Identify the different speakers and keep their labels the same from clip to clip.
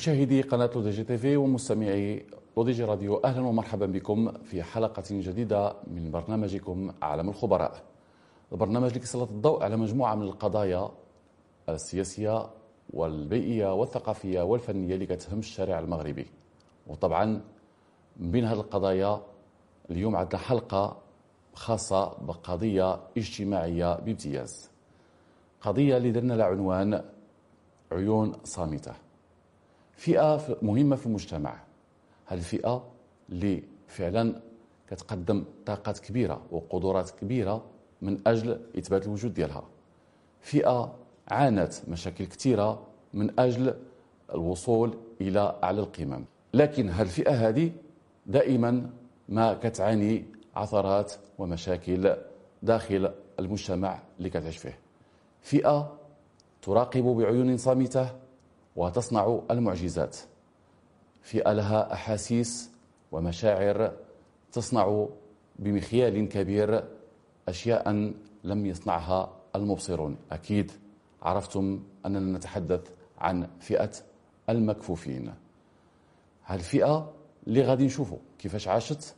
Speaker 1: مشاهدي قناة لودي جي تي في ومستمعي لودي جي راديو أهلا ومرحبا بكم في حلقة جديدة من برنامجكم عالم الخبراء. البرنامج اللي كيسلط الضوء على مجموعة من القضايا السياسية والبيئية والثقافية والفنية اللي كتهم الشارع المغربي. وطبعا من هذه القضايا اليوم عندنا حلقة خاصة بقضية اجتماعية بامتياز. قضية اللي درنا لها عنوان عيون صامتة. فئة مهمة في المجتمع. هذه الفئة اللي فعلا كتقدم طاقات كبيرة وقدرات كبيرة من أجل إثبات الوجود ديالها. فئة عانت مشاكل كثيرة من أجل الوصول إلى أعلى القمم لكن هذه الفئة هذه دائما ما كتعاني عثرات ومشاكل داخل المجتمع اللي كتعيش فيه. فئة تراقب بعيون صامتة وتصنع المعجزات. فئة لها أحاسيس ومشاعر تصنع بمخيال كبير أشياء لم يصنعها المبصرون. أكيد عرفتم أننا نتحدث عن فئة المكفوفين. هالفئة اللي غادي نشوفوا كيفاش عاشت؟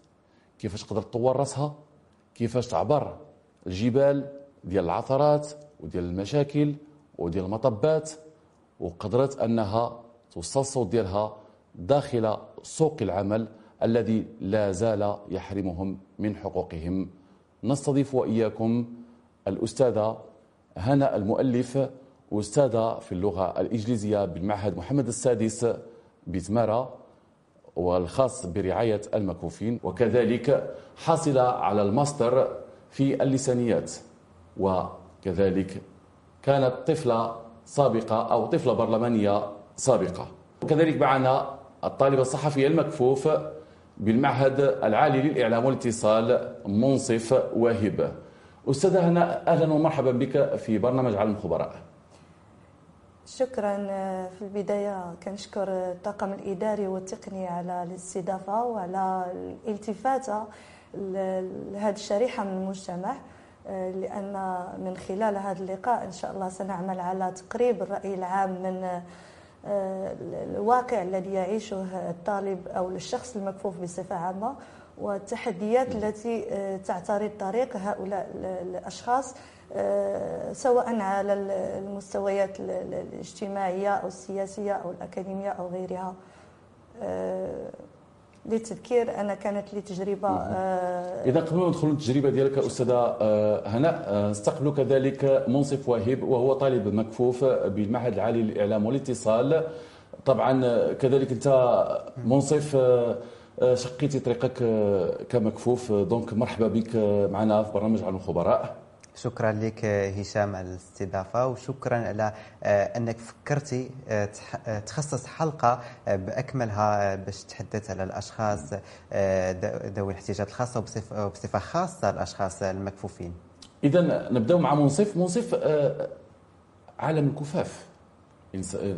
Speaker 1: كيفاش قدرت تطور راسها؟ كيفاش تعبر الجبال ديال العثرات وديال المشاكل وديال المطبات وقدرت أنها توصل الصوت ديالها داخل سوق العمل الذي لا زال يحرمهم من حقوقهم. نستضيف وإياكم الاستاذه هنا المؤلف استاذه في اللغة الإنجليزية بالمعهد محمد السادس بتماره والخاص برعاية المكفوفين وكذلك حاصله على الماستر في اللسانيات وكذلك كانت طفله سابقة أو طفلة برلمانية سابقة. وكذلك معنا الطالبة الصحفية المكفوف بالمعهد العالي للإعلام والاتصال منصف واهب. أستاذة هنا أهلا ومرحبا بك في برنامج عالم الخبراء
Speaker 2: شكرا في البداية كنشكر الطاقم الإداري والتقني على الاستضافة وعلى الالتفاتة لهذه الشريحة من المجتمع. لأن من خلال هذا اللقاء إن شاء الله سنعمل على تقريب الرأي العام من آه، الواقع الذي يعيشه الطالب أو الشخص المكفوف بصفة عامة والتحديات التي آه، تعترض طريق هؤلاء الأشخاص آه، سواء على المستويات الاجتماعية أو السياسية أو الأكاديمية أو غيرها. للتذكير أنا كانت لي تجربة
Speaker 1: آه إذا قبل ما ندخل التجربه ديالك أستاذة آه هناء آه نستقبل كذلك منصف واهب وهو طالب مكفوف بالمعهد العالي للإعلام والاتصال. طبعا آه، كذلك أنت منصف آه، شقيتي طريقك كمكفوف. دونك مرحبا بك معنا في برنامج عن الخبراء.
Speaker 3: شكرا لك هشام على الاستضافة وشكرا على آه، أنك فكرتي آه، آه، تخصص حلقة بأكملها باش تحدث على الأشخاص ذوي الاحتياجات الخاصة وبصفة خاصة الأشخاص المكفوفين.
Speaker 1: اذا نبداو مع منصف. منصف عالم الكفاف.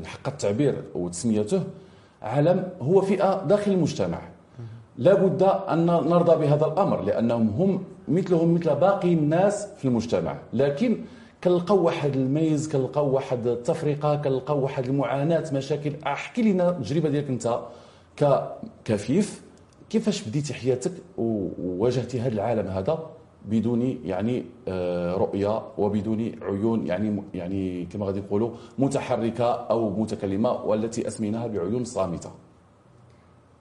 Speaker 1: حق التعبير وتسميته عالم هو فئة داخل المجتمع. لا بد أن نرضى بهذا الأمر لأنهم هم مثلهم مثل باقي الناس في المجتمع. لكن كنلقاو واحد الميز كنلقاو واحد التفرقة كنلقاو واحد المعاناة مشاكل. أحكي لنا التجربة ديالك أنت ككفيف كيفاش بديتي حياتك وواجهتي هذا العالم هذا بدون يعني آه، رؤية وبدون عيون؟ يعني يعني كما غادي يقولوا متحركة أو متكلمة والتي أسميناها بعيون صامتة.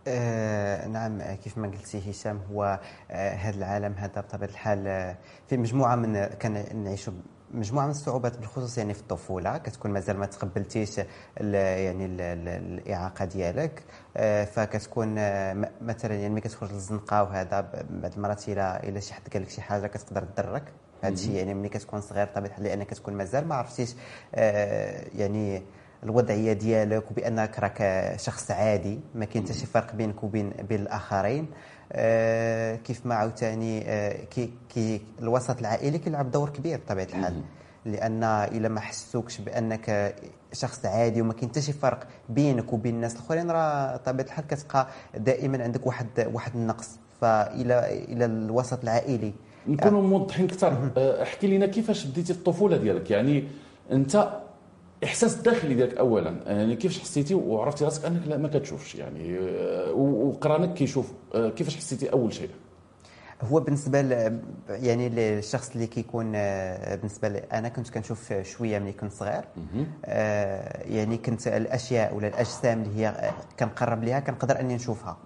Speaker 3: آه نعم كيف ما قلتي هشام هو آه هذا العالم هذا بطبيعة الحال آه في مجموعة من كان نعيشوا مجموعة من الصعوبات بالخصوص يعني في الطفولة كتكون مازال ما تقبلتيش ال يعني ال ال الإعاقة ديالك آه فكتكون آه مثلا يعني ملي كتخرج للزنقة وهذا بعض المرات إلى إلى شي حد قال لك شي حاجة كتقدر تضرك هذا الشيء يعني ملي كتكون صغير الحال لأنك كتكون مازال ما عرفتيش آه يعني الوضعيه ديالك وبأنك راك شخص عادي ما كاين حتى شي فرق بينك وبين بين الآخرين. آه كيف ما عاوتاني آه كي كي الوسط العائلي كيلعب دور كبير بطبيعة الحال. لأن إلا ما حسوكش بأنك شخص عادي وما كاين حتى شي فرق بينك وبين الناس الآخرين راه طبيعه الحال كتبقى دائما عندك واحد واحد النقص. فالى إلى الوسط العائلي
Speaker 1: نكونوا موضحين أكثر. آه، احكي لنا كيفاش بديتي الطفولة ديالك؟ يعني أنت الاحساس الداخلي ديالك اولا. يعني كيفاش حسيتي وعرفتي راسك أنك لا ما كتشوفش؟ يعني آه، وقرانك كيشوف آه، كيفاش حسيتي أول شيء؟
Speaker 3: هو بالنسبة ل يعني للشخص اللي كيكون آه، بالنسبة لي أنا كنت كنشوف شوية ملي كنت صغير. يعني كنت الأشياء ولا الأجسام اللي هي كنقرب ليها كنقدر أني نشوفها.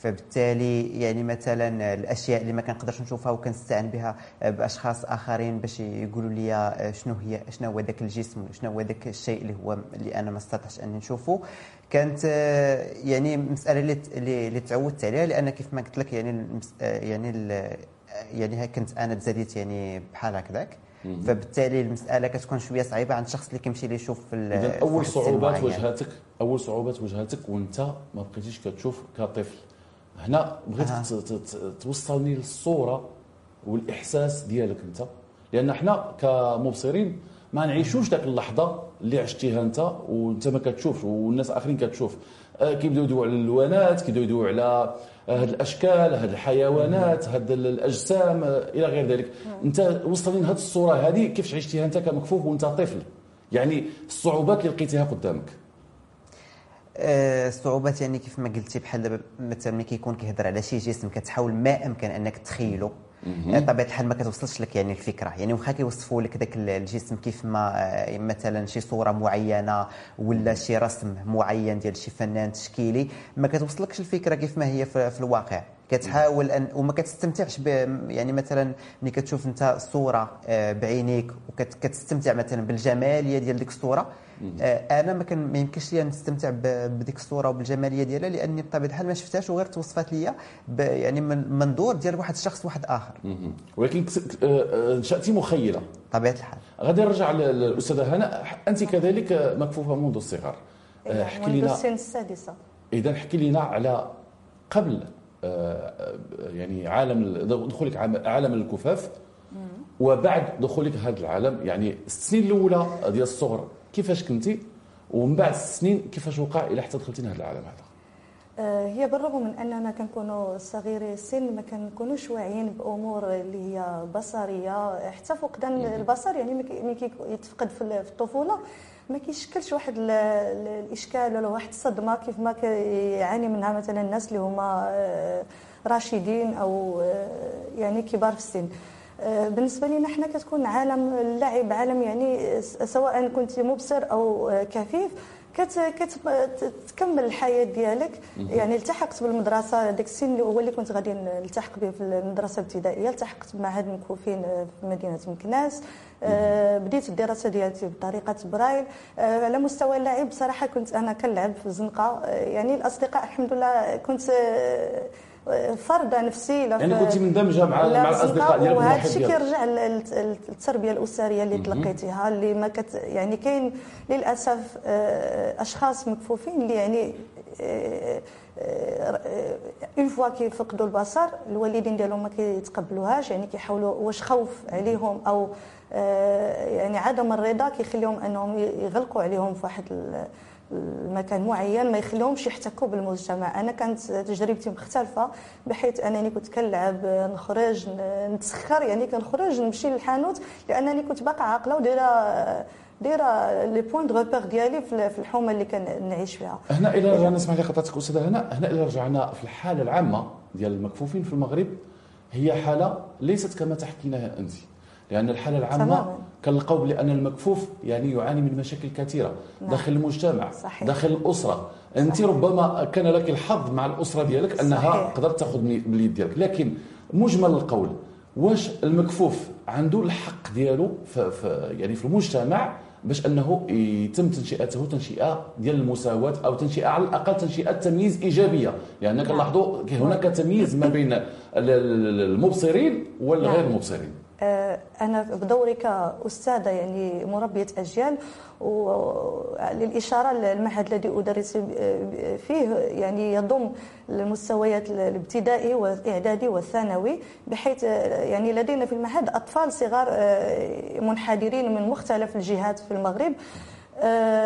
Speaker 3: فبالتالي يعني مثلا الأشياء اللي ما كنقدرش نشوفها وكنستعن بها بأشخاص آخرين باش يقولوا لي شنو هي شنو هو ذاك الجسم شنو هو ذاك الشيء اللي هو اللي أنا ما استطعتش أني نشوفه. كانت يعني مسألة اللي اللي تعودت عليها لأن كيف ما قلت لك يعني يعني يعني كنت أنا تزاديت يعني بحال هكذاك. فبالتالي المسألة كتكون شوية صعيبة عند الشخص اللي كيمشي لي يشوف في
Speaker 1: اذا أول صعوبات واجهتك أول صعوبات واجهتك وأنت ما بقيتيش كتشوف كطفل. هنا بغيت آه. توصلني للصورة والإحساس ديالك أنت. لأن حنا كمبصرين ما نعيشوش ذاك اللحظة اللي عشتيها أنت وأنت ما كتشوفش والناس آخرين كتشوف. آه، كيبداو يدويو على الألوانات كيبداو يدويو على هاد الأشكال هاد الحيوانات هاد الأجسام آه، إلى غير ذلك. أنت وصلني لهاد الصورة هذه كيفاش عشتيها أنت كمكفوف وأنت طفل؟ يعني الصعوبات اللي لقيتيها قدامك.
Speaker 3: الصعوبات يعني كيف ما قلتي بحال دابا مثلا ملي كيكون كيهضر على شي جسم كتحاول ما أمكن أنك تخيله بطبيعه الحال ما كتوصلش لك يعني الفكرة. يعني واخا كيوصفوا لك ذاك الجسم كيف ما آه، مثلا شي صورة معينة ولا شي رسم معين ديال شي فنان تشكيلي ما كتوصلكش الفكرة كيف ما هي في, الواقع. كتحاول ان وما كتستمتعش ب يعني مثلا ملي كتشوف أنت صورة آه، بعينيك وكتستمتع مثلا بالجمالية ديال ديك الصورة آه، أنا ما كان ما يمكنش لي نستمتع بديك الصورة وبالجمالية ديالها لأني بطبيعة الحال ما شفتهاش وغير توصفات لي يعني من منظور ديال واحد الشخص واحد آخر.
Speaker 1: ولكن آه، انشاتي مخيلة.
Speaker 3: طبيعة الحال.
Speaker 1: غادي نرجع للأستاذة هنا. أنت كذلك مكفوفة منذ الصغر.
Speaker 2: احكي لنا السن السادسة.
Speaker 1: إذا احكي لنا على قبل يعني عالم دخولك عالم الكفاف وبعد دخولك هذا العالم يعني السنين الأولى ديال الصغر. كيفاش كنتي ومن بعد السنين كيفاش وقع إلى حتى دخلتي لهذا العالم هذا؟
Speaker 2: آه، هي بالرغم من أننا كنكونوا صغيري السن ما كنكونوش واعيين بأمور اللي هي بصرية. حتى فقدان البصر يعني ملي كيتفقد في الطفولة ما كيشكلش واحد الإشكال ولا واحد الصدمة كيف ما كيعاني منها مثلا الناس اللي هما آه، راشدين أو آه، يعني كبار في السن. بالنسبة لنا حنا كتكون عالم اللعب عالم يعني سواء كنت مبصر أو كفيف كتكمل الحياة ديالك. يعني التحقت بالمدرسة داك السن هو اللي كنت غادي نلتحق به في المدرسة الابتدائية. التحقت بمعهد المكفوفين في مدينة مكناس. آه، بديت الدراسة ديالتي بطريقة برايل. آه، على مستوى اللعب بصراحه كنت أنا كنلعب في الزنقه يعني الأصدقاء الحمد لله كنت فرضه نفسي
Speaker 1: يعني كنت مندمجة مع مع الأصدقاء
Speaker 2: ديالك وهذا الشيء كيرجع للتربيه الأسرية اللي تلقيتيها اللي ما كت يعني كاين للأسف آه، أشخاص مكفوفين اللي يعني une fois كيفقدوا البصر الوالدين ديالهم ما كيتقبلوهاش يعني كيحاولوا واش خوف عليهم أو آه، يعني عدم الرضا كيخليهم أنهم يغلقوا عليهم في واحد المكان معين ما يخليهمش يحتكوا بالمجتمع. أنا كانت تجربتي مختلفة بحيث أنني كنت كنلعب نخرج نتسخر يعني كنخرج نمشي للحانوت لأنني كنت باقا عاقلة ودايرة دايرة les points de repère ديالي في الحومة اللي كنعيش فيها.
Speaker 1: هنا إلى رجعنا اسمح لي قطعتك أستاذة هنا هنا إلى رجعنا في الحالة العامة ديال المكفوفين في المغرب هي حالة ليست كما تحكيناها أنت لأن الحالة العامة كنلقاو بأن المكفوف يعني يعاني من مشاكل كثيرة نعم. داخل المجتمع صحيح. داخل الأسرة أنت صحيح. ربما كان لك الحظ مع الأسرة ديالك أنها صحيح. قدرت تأخذ باليد ديالك لكن مجمل القول واش المكفوف عنده الحق ديالو في, يعني في المجتمع باش أنه يتم تنشئته تنشئة ديال المساواة أو تنشئة على الأقل تنشئة تمييز إيجابية لأن نعم. كنلاحظوا هناك تمييز ما بين المبصرين والغير. المبصرين
Speaker 2: أنا بدوري كاستاذه يعني مربية أجيال وللإشارة للمعهد الذي أدرس فيه يعني يضم المستويات الابتدائي والإعدادي والثانوي بحيث يعني لدينا في المعهد أطفال صغار آه، منحدرين من مختلف الجهات في المغرب. آه،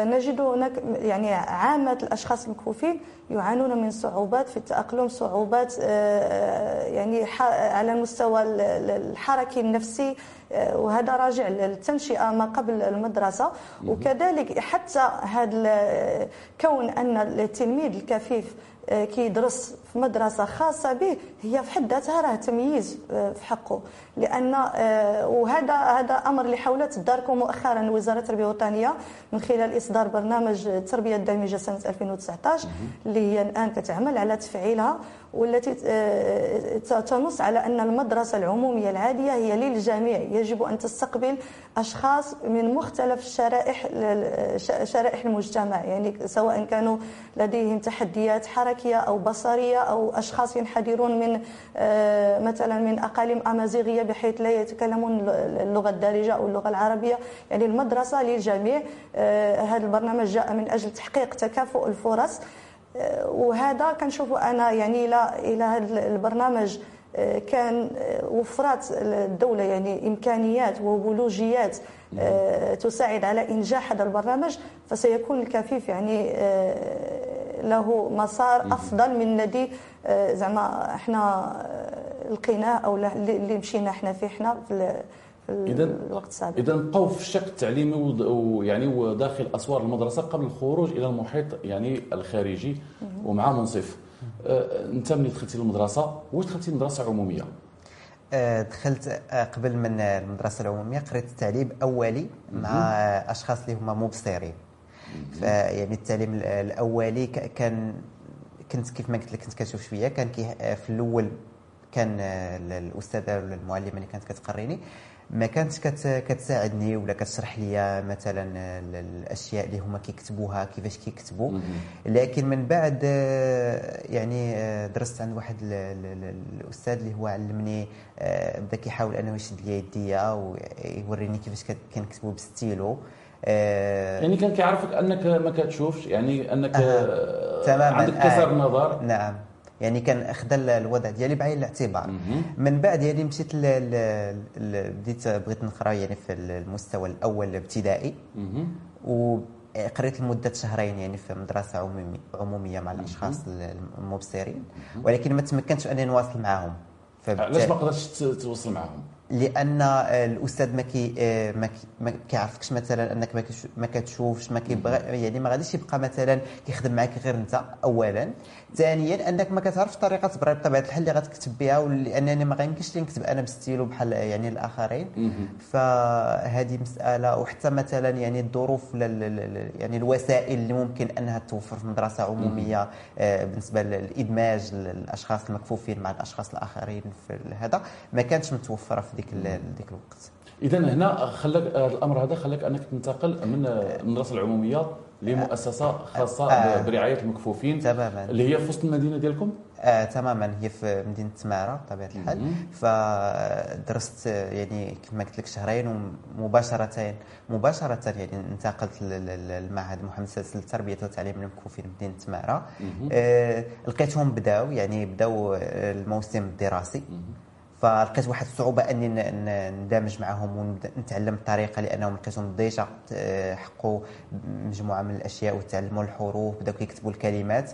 Speaker 2: نجد هناك يعني عامة الأشخاص المكفوفين يعانون من صعوبات في التأقلم صعوبات آه، يعني على المستوى الحركي النفسي آه، وهذا راجع للتنشئة ما قبل المدرسة. وكذلك حتى هذا كون أن التلميذ الكفيف كيدرس في مدرسة خاصة به هي في حد ذاتها راه تمييز آه، في حقه. لأن آه، وهذا هذا أمر اللي حاولت تداركه مؤخرا وزارة التربية الوطنيه من خلال إصدار برنامج التربيه الدامجه سنة 2019 اللي هي الآن كتعمل على تفعيلها والتي آه، تنص على أن المدرسة العمومية العادية هي للجميع. يجب أن تستقبل أشخاص من مختلف الشرائح شرائح المجتمع. يعني سواء كانوا لديهم تحديات حركيه أو بصرية أو أشخاص ينحدرون من آه، مثلا من أقاليم أمازيغية بحيث لا يتكلمون اللغة الدارجة أو اللغة العربية. يعني المدرسة للجميع آه، هذا البرنامج جاء من أجل تحقيق تكافؤ الفرص. آه، وهذا كنشوف أنا يعني إلى إلى هذا البرنامج كان وفرت الدولة يعني إمكانيات وبولوجيات تساعد على إنجاح هذا البرنامج فسيكون الكفيف يعني له مسار أفضل من الذي آه، زعما إحنا آه، لقيناه أو اللي مشينا إحنا فيه إحنا في
Speaker 1: اذا الوقت السابق. اذا بقوا في الشق التعليمي ويعني وداخل أسوار المدرسة قبل الخروج إلى المحيط يعني الخارجي ومع منصف. آه، أنت ملي دخلتي للمدرسه واش دخلتي لمدرسه عموميه
Speaker 3: دخلت قبل من المدرسة العمومية قريت التعليم أولي مع أشخاص اللي هما مبصرين. فيعني التعليم الأولي كان كنت كيف ما قلت لك كنت كنشوف شوية كان في الأول كان الأستاذة ولا المعلمه اللي كانت كتقريني ما كانتش كتساعدني ولا كتشرح لي مثلا الأشياء اللي هما كيكتبوها كيفاش كيكتبوا. لكن من بعد يعني درست عند واحد الأستاذ اللي هو علمني بدا كيحاول أنه يشد لي يديا ويوريني كيفاش كنكتبوا بالستيلو
Speaker 1: آه يعني كان كيعرفك أنك ما كتشوفش يعني أنك آه تماما. عندك كسر آه نظر.
Speaker 3: نعم. يعني كان أخذ الوضع ديالي بعين الاعتبار. من بعد يعني مشيت ل... ل... بديت بغيت نقرا يعني في المستوى الأول الابتدائي. وقريت لمدة شهرين يعني في مدرسة عمومي عمومية مع الأشخاص المبصرين. ولكن ما تمكنتش أني نواصل معهم
Speaker 1: علاش ما قدرتش تواصل معهم
Speaker 3: لأن الأستاذ ما كي ما كيعرفكش مثلا أنك ما كتشوفش ما كيبغى يعني ما غاديش يبقى مثلا كيخدم معك غير أنت اولا. ثانيا أنك ما كتعرفش طريقة تبرير بطبيعة الحال اللي غتكتب بها ولأنني ما غيمكنش لي نكتب أنا بستيلو بحال يعني الآخرين. فهذه مسألة وحتى مثلا يعني الظروف يعني الوسائل اللي ممكن أنها توفر في مدرسة عمومية آه، بالنسبة للإدماج الاشخاص المكفوفين مع الأشخاص الآخرين في هذا ما كانتش متوفرة في ديك ديك الوقت.
Speaker 1: اذا هنا خلاك الأمر هذا خلاك أنك تنتقل من المدرسة العمومية لمؤسسة خاصة آه برعاية المكفوفين
Speaker 3: تماما.
Speaker 1: اللي هي في وسط المدينة ديالكم؟
Speaker 3: آه تماما. هي في مدينة تماره بطبيعة الحال. فدرست يعني كما قلت لك شهرين ومباشره مباشره يعني انتقلت للمعهد محمد السادس للتربية والتعليم المكفوفين بمدينه تماره آه لقيتهم بداوا يعني بداوا الموسم الدراسي. فلقيت واحد الصعوبة أني ندمج معهم ونتعلم الطريقة لأنهم لقيتهم ديجا حقوا مجموعة من الأشياء وتعلموا الحروف بداو كيكتبوا الكلمات.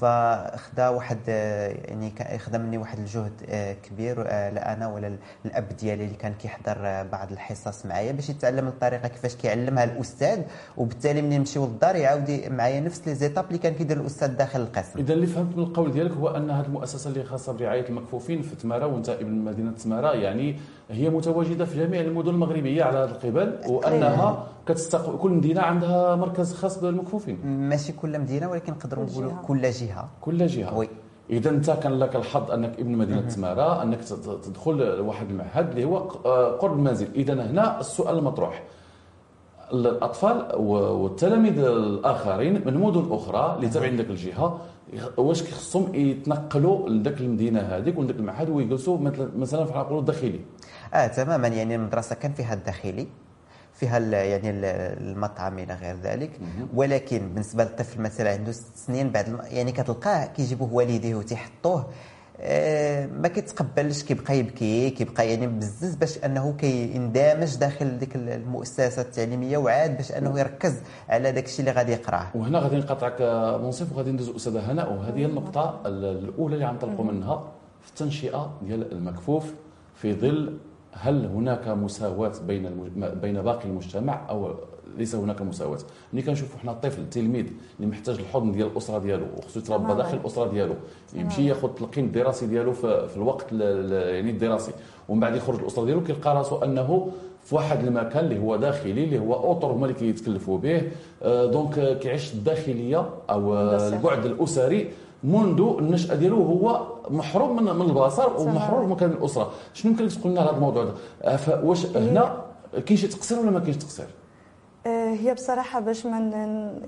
Speaker 3: فخدا واحد يعني خدا مني واحد الجهد آه، كبير آه، لا أنا ولا الأب ديالي اللي كان كيحضر بعض الحصص معايا باش يتعلم الطريقة كيفاش كيعلمها الأستاذ. وبالتالي ملي نمشيو للدار يعاود معايا نفس لي زيتاب اللي كان كيدير الأستاذ داخل القسم.
Speaker 1: اذا اللي فهمت من القول ديالك هو أن هذه المؤسسة اللي خاصة برعاية المكفوفين في تماره وانت ابن مدينة تماره يعني هي متواجدة في جميع المدن المغربية على هذا القبل وأنها كتستقبل كل مدينة عندها مركز خاص بالمكفوفين.
Speaker 3: ماشي كل مدينة ولكن نقدروا نقولوا كل جهة.
Speaker 1: كل جهة. وي. إذا أنت كان لك الحظ أنك ابن مدينة تماره أنك تدخل واحد المعهد اللي هو قرب المنزل. إذا هنا السؤال المطروح. الأطفال والتلاميذ الآخرين من مدن أخرى اللي تابعين لك الجهة واش كيخصهم يتنقلوا لذاك المدينة هذيك ولذاك المعهد ويجلسوا مثلا في نقولوا الداخلي؟
Speaker 3: آه تماما. يعني المدرسة كان فيها الداخلي فيها يعني المطعم إلى غير ذلك. ولكن بالنسبة للطفل مثلا عنده ست سنين بعد يعني كتلقاه كيجيبوه والديه وتيحطوه. ما كيتقبلش كيبقى يبكي كيبقى يعني بزز باش أنه كيندمج داخل ديك المؤسسة التعليمية وعاد باش أنه يركز على داك الشيء اللي غادي يقراه
Speaker 1: وهنا غادي نقاطعك منصف وغادي ندوز أستاذة هناء وهذه هي النقطة الأولى اللي غنطلقوا منها في التنشئة ديال المكفوف في ظل هل هناك مساواة بين. بين باقي المجتمع أو ليس هناك مساواة. ملي كنشوفوا حنا الطفل التلميذ اللي محتاج الحضن ديال الأسرة ديالو وخصو يتربى داخل الأسرة ديالو يمشي ياخذ التلقين الدراسي ديالو في, الوقت يعني الدراسي. ومن بعد يخرج الأسرة ديالو كيلقى راسو أنه في واحد المكان اللي هو داخلي اللي هو auteur هما اللي كيتكلفوا به. آه، donc كيعيش الداخلية أو البعد الأسري منذ النشأة ديالو هو محروم من من البصر ومحروم من مكان الأسرة. شنو يمكن لك تقول لنا على هذا الموضوع ده؟ آه، واش هنا كاين شي تقصير ولا ما كاينش تقصير؟
Speaker 2: آه، هي بصراحة باش من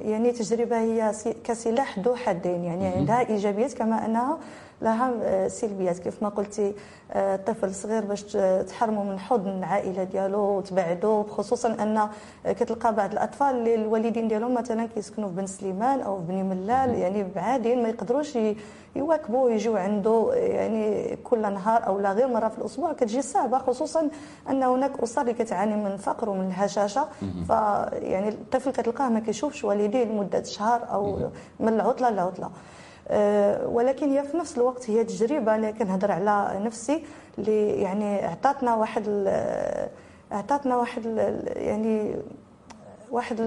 Speaker 2: يعني تجربة هي كسلاح ذو حدين يعني عندها إيجابيات كما أنها لها آه، سلبيات كيف ما قلتي آه، طفل صغير باش تحرمه من حضن العائلة ديالو وتبعدو خصوصا أن كتلقى بعض الأطفال اللي الوالدين ديالهم مثلا كيسكنوا في بن سليمان أو في بني ملال يعني بعادين ما يقدروش يواكبوا يجوا عنده يعني كل نهار أو لا غير مرة في الأسبوع كتجي صعبة خصوصا أن هناك أسر اللي كتعاني من الفقر ومن الهشاشة. فيعني الطفل كتلقاه ما كيشوفش والديه لمدة شهر أو من العطلة لعطله آه، ولكن هي في نفس الوقت هي تجربة. أنا كنهضر على نفسي اللي يعني اعطتنا واحد اعطتنا واحد يعني
Speaker 1: واحد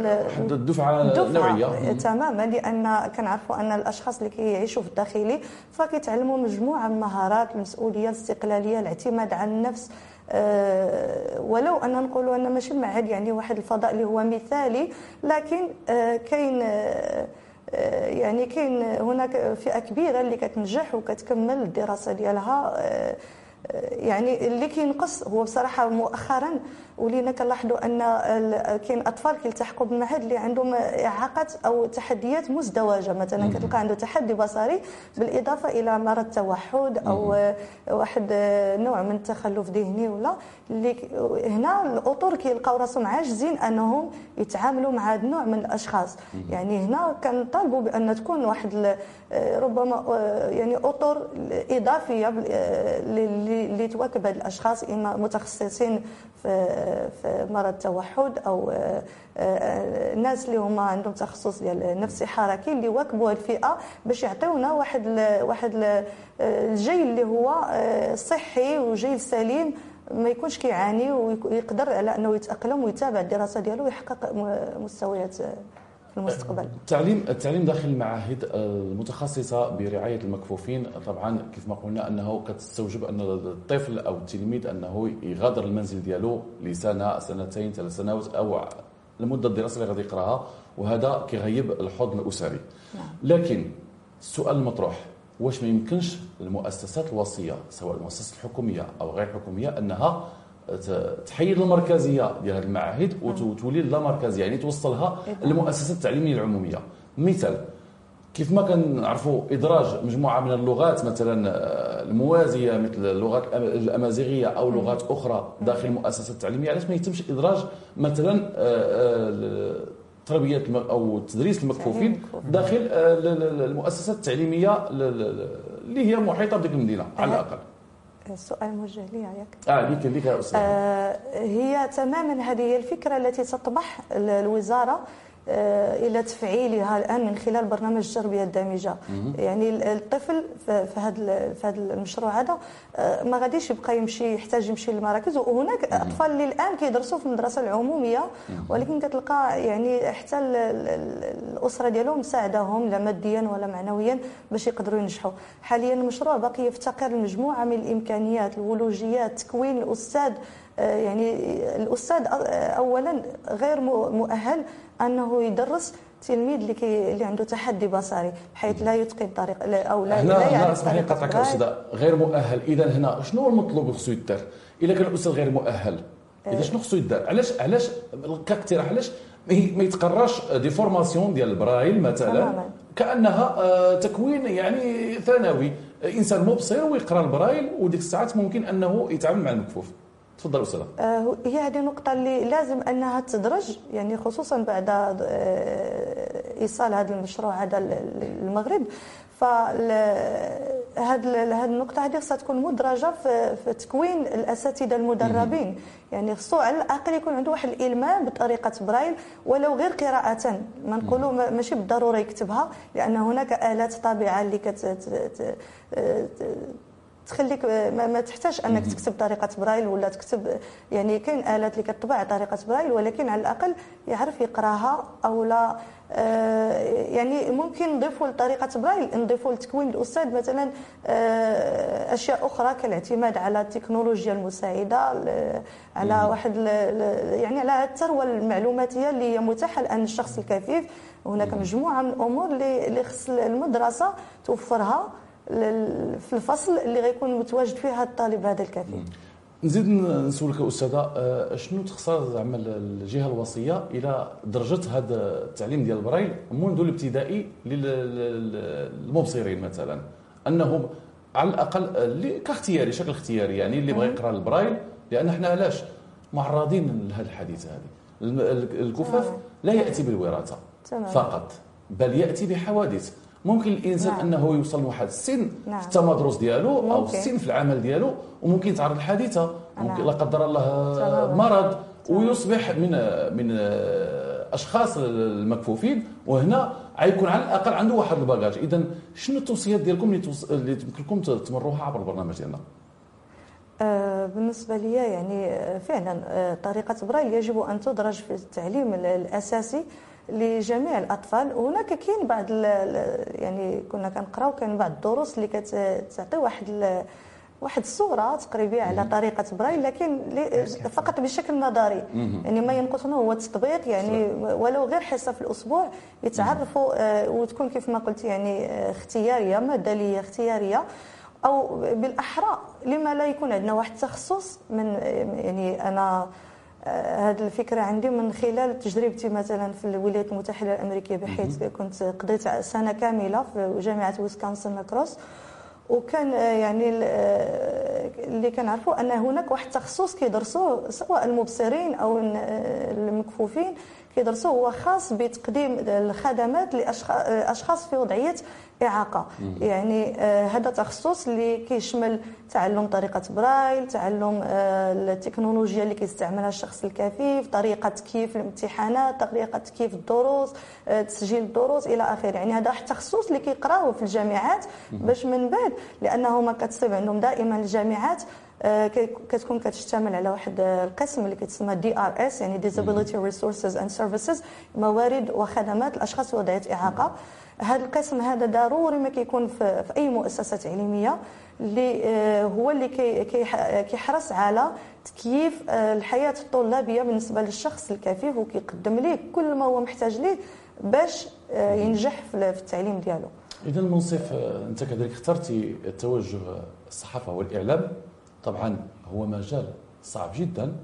Speaker 1: الدفعة نوعيه
Speaker 2: تماما. لأن كنعرفوا أن الأشخاص اللي كيعيشوا في الداخلي فكيتعلموا مجموعة من المهارات المسؤوليه الاستقلاليه الاعتماد على النفس. أه ولو أن نقولوا أن ماشي معهد يعني واحد الفضاء اللي هو مثالي لكن أه كاين أه آه، يعني كاين هناك فئة كبيرة اللي كتنجح وكتكمل الدراسة ديالها. آه، يعني اللي كينقص هو بصراحة مؤخرا ولينا كنلاحظوا أن كاين أطفال كيلتحقوا بالمعهد اللي عندهم اعاقات أو تحديات مزدوجة. مثلا كتلقى عنده تحدي بصري بالإضافة إلى مرض توحد أو واحد نوع من التخلف ذهني ولا. اللي هنا الأطر كيلقاو راسهم عاجزين أنهم يتعاملوا مع هذا النوع من الأشخاص. يعني هنا كنطالبوا بأن تكون واحد ربما يعني أطر إضافية اللي تواكب هذه الأشخاص إما متخصصين في في مرض التوحد أو الناس اللي هما عندهم تخصص ديال نفسي حركي اللي واكبوا الفئة باش يعطيونا واحد واحد الجيل اللي هو صحي وجيل سليم ما يكونش كيعاني ويقدر على أنه يتأقلم ويتابع الدراسة ديالو ويحقق مستويات في المستقبل.
Speaker 1: التعليم التعليم داخل المعاهد المتخصصه برعاية المكفوفين طبعا كيف ما قلنا أنه كتستوجب أن الطفل أو التلميذ أنه يغادر المنزل ديالو لسنة سنتين ثلاث سنوات أو المده الدراسيه اللي غادي يقراها وهذا كيغيب الحضن الأسري. نعم. لكن السؤال المطروح واش ما يمكنش المؤسسات الوصية سواء المؤسسات الحكومية أو غير الحكومية أنها تحيد المركزية ديال هذه المعاهد وتولي لا مركزية يعني توصلها للمؤسسات التعليمية العمومية. مثال كيف ما كنعرفوا إدراج مجموعة من اللغات مثلا آه، الموازية مثل اللغات الأمازيغية أو لغات أخرى داخل المؤسسات التعليمية علاش ما يتمش إدراج مثلا آه، آه، تربية أو تدريس المكفوفين داخل المؤسسات التعليمية اللي هي محيطة بديك المدينة على الأقل.
Speaker 2: السؤال موجه لي ياك
Speaker 1: آه ليك ليك
Speaker 2: أستاذ. آه هي تماما هذه هي الفكرة التي تطمح الوزارة إلى تفعيلها الآن من خلال برنامج التربية الدامجه يعني الطفل في هذا في هذا المشروع هذا آه، ما غاديش يبقى يمشي يحتاج يمشي للمراكز وهناك أطفال اللي الآن كيدرسوا في المدرسة العمومية ولكن كتلقى يعني حتى الأسرة ديالهم مساعدهم لا ماديا ولا معنويا باش يقدروا ينجحوا. حاليا المشروع باقي يفتقر لمجموعة من الإمكانيات الولوجيات تكوين الأستاذ آه، يعني الأستاذ اولا غير مؤهل أنه يدرس تلميذ اللي كي اللي عنده تحدي بصري بحيث لا يتقن طريق أو لا
Speaker 1: هنا لا يعرف اسمح لي نقاطعك أستاذ غير مؤهل. اذا هنا شنو المطلوب خصو يدار اذا كان الأستاذ غير مؤهل. إذا شنو خصو يدار علاش علاش كاقتراح علاش ما يتقراش des formations ديال البرايل مثلا؟ كأنها آه، تكوين يعني ثانوي. إنسان مبصر ويقرأ البرايل وديك الساعات ممكن أنه يتعامل مع المكفوف. تفضل
Speaker 2: آه هي هذه النقطة اللي لازم أنها تدرج يعني خصوصا بعد آه إيصال هذا المشروع هذا للمغرب هاد هاد النقطة هذه خصها تكون مدرجة في, في تكوين الأساتذة المدربين. يعني خصو على الاقل يكون عنده واحد الالمام بطريقة برايل ولو غير قراءة ما نقولوا ماشي بالضرورة يكتبها لأن هناك آلات طابعه اللي كت تخليك ما, ما تحتاج أنك تكتب طريقة برايل ولا تكتب يعني كاين آلات اللي كتطبع طريقة برايل ولكن على الأقل يعرف يقراها أو لا. آه، يعني ممكن نضيفوا لطريقة برايل نضيفوا لتكوين الأستاذ مثلا آه، أشياء أخرى كالاعتماد على التكنولوجيا المساعدة على واحد يعني على الثروه المعلوماتيه اللي هي متاحة الان للشخص الكفيف هناك مجموعة من الأمور اللي خص المدرسة توفرها. في الفصل اللي غيكون متواجد فيه هذا الطالب هذا الكفيف
Speaker 1: نزيد نسولك أستاذة آه، شنو تخسر زعما الجهة الوصية إلى درجة هذا التعليم ديال البرايل منذ الابتدائي للمبصرين مثلا؟ أنهم على الأقل كاختياري شكل اختياري يعني اللي بغى يقرأ البرايل لأن إحنا علاش؟ معرضين لهذا الحديث هذه. الكفاف لا يأتي بالوراثة فقط بل يأتي بحوادث. ممكن الإنسان نعم. أنه يوصل لواحد السن نعم. في التمدرس ديالو ممكن. أو السن في العمل ديالو وممكن يتعرض لحادثة نعم. ممكن لا قدر الله مرض ويصبح من من اشخاص المكفوفين وهنا غيكون على الأقل عنده واحد ال bagage اذا شنو التوصيات ديالكم اللي, اللي يمكن لكم تمروها عبر البرنامج ديالنا
Speaker 2: آه، بالنسبة لي يعني فعلا آه، طريقة برايل يجب أن تدرج في التعليم الأساسي لجميع الأطفال. وهناك كاين بعض يعني كنا كنقراو كاين بعض الدروس اللي كتعطي واحد واحد الصورة تقريبيه على طريقة برايل لكن فقط بشكل نظري. يعني ما ينقصنا هو التطبيق يعني ولو غير حصه في الأسبوع يتعرفوا آه، وتكون كيف ما قلت يعني آه، اختيارية ماده لي اختيارية. أو بالأحرى لما لا يكون عندنا واحد التخصص من يعني أنا هذه الفكرة عندي من خلال تجربتي مثلا في الولايات المتحدة الأمريكية بحيث كنت قضيت سنة كاملة في جامعة ويسكونسن ماكروس وكان يعني اللي كنعرفوا أن هناك واحد التخصص كيدرسوه سواء المبصرين أو المكفوفين كيدرسوه هو خاص بتقديم الخدمات لاشخاص في وضعية إعاقة. يعني آه، هذا تخصص اللي كيشمل تعلم طريقة برايل تعلم آه، التكنولوجيا اللي كيستعملها الشخص الكفيف طريقة كيف الامتحانات طريقة كيف الدروس آه، تسجيل الدروس إلى آخره. يعني هذا التخصص اللي كيقراوه في الجامعات باش من بعد لأنه ما كتصيب عندهم دائما الجامعات كتكون كتشتمل على واحد القسم اللي كيتسمى DRS يعني Disability Resources and Services موارد وخدمات الاشخاص وضعية إعاقة. هذا القسم هذا ضروري ما كيكون في, في أي مؤسسة تعليمية اللي آه، هو اللي كيحرص على تكييف آه، الحياة الطلابية بالنسبة للشخص الكفيف وكيقدم ليه كل ما هو محتاج ليه باش آه، ينجح في التعليم ديالو.
Speaker 1: اذا منصف أنت كذلك اخترتي التوجه الصحافة والإعلام. طبعا هو مجال صعب جدا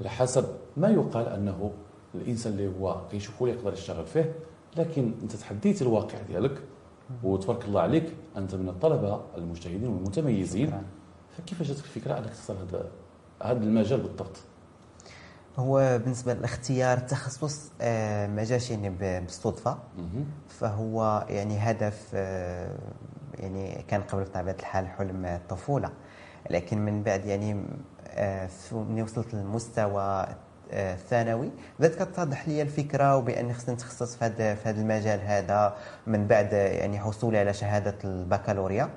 Speaker 1: على حسب ما يقال أنه الإنسان اللي هو كيشوفه يقدر يشتغل فيه لكن أنت تحديت الواقع ديالك وتبارك الله عليك أنت من الطلبة المجتهدين والمتميزين. فكيف جاتك الفكرة انك تختار هذا هذا المجال بالضبط؟
Speaker 3: هو بالنسبة لاختيار التخصص آه، ما جاش يعني بالصدفه فهو يعني هدف آه، يعني كان قبل بطبيعه الحال حلم الطفولة. لكن من بعد يعني آه، من وصلت للمستوى الثانوي. بدات كتضح لي الفكرة وباني خصني نتخصص في هذا في هذا المجال هذا من بعد يعني حصولي على شهادة البكالوريا.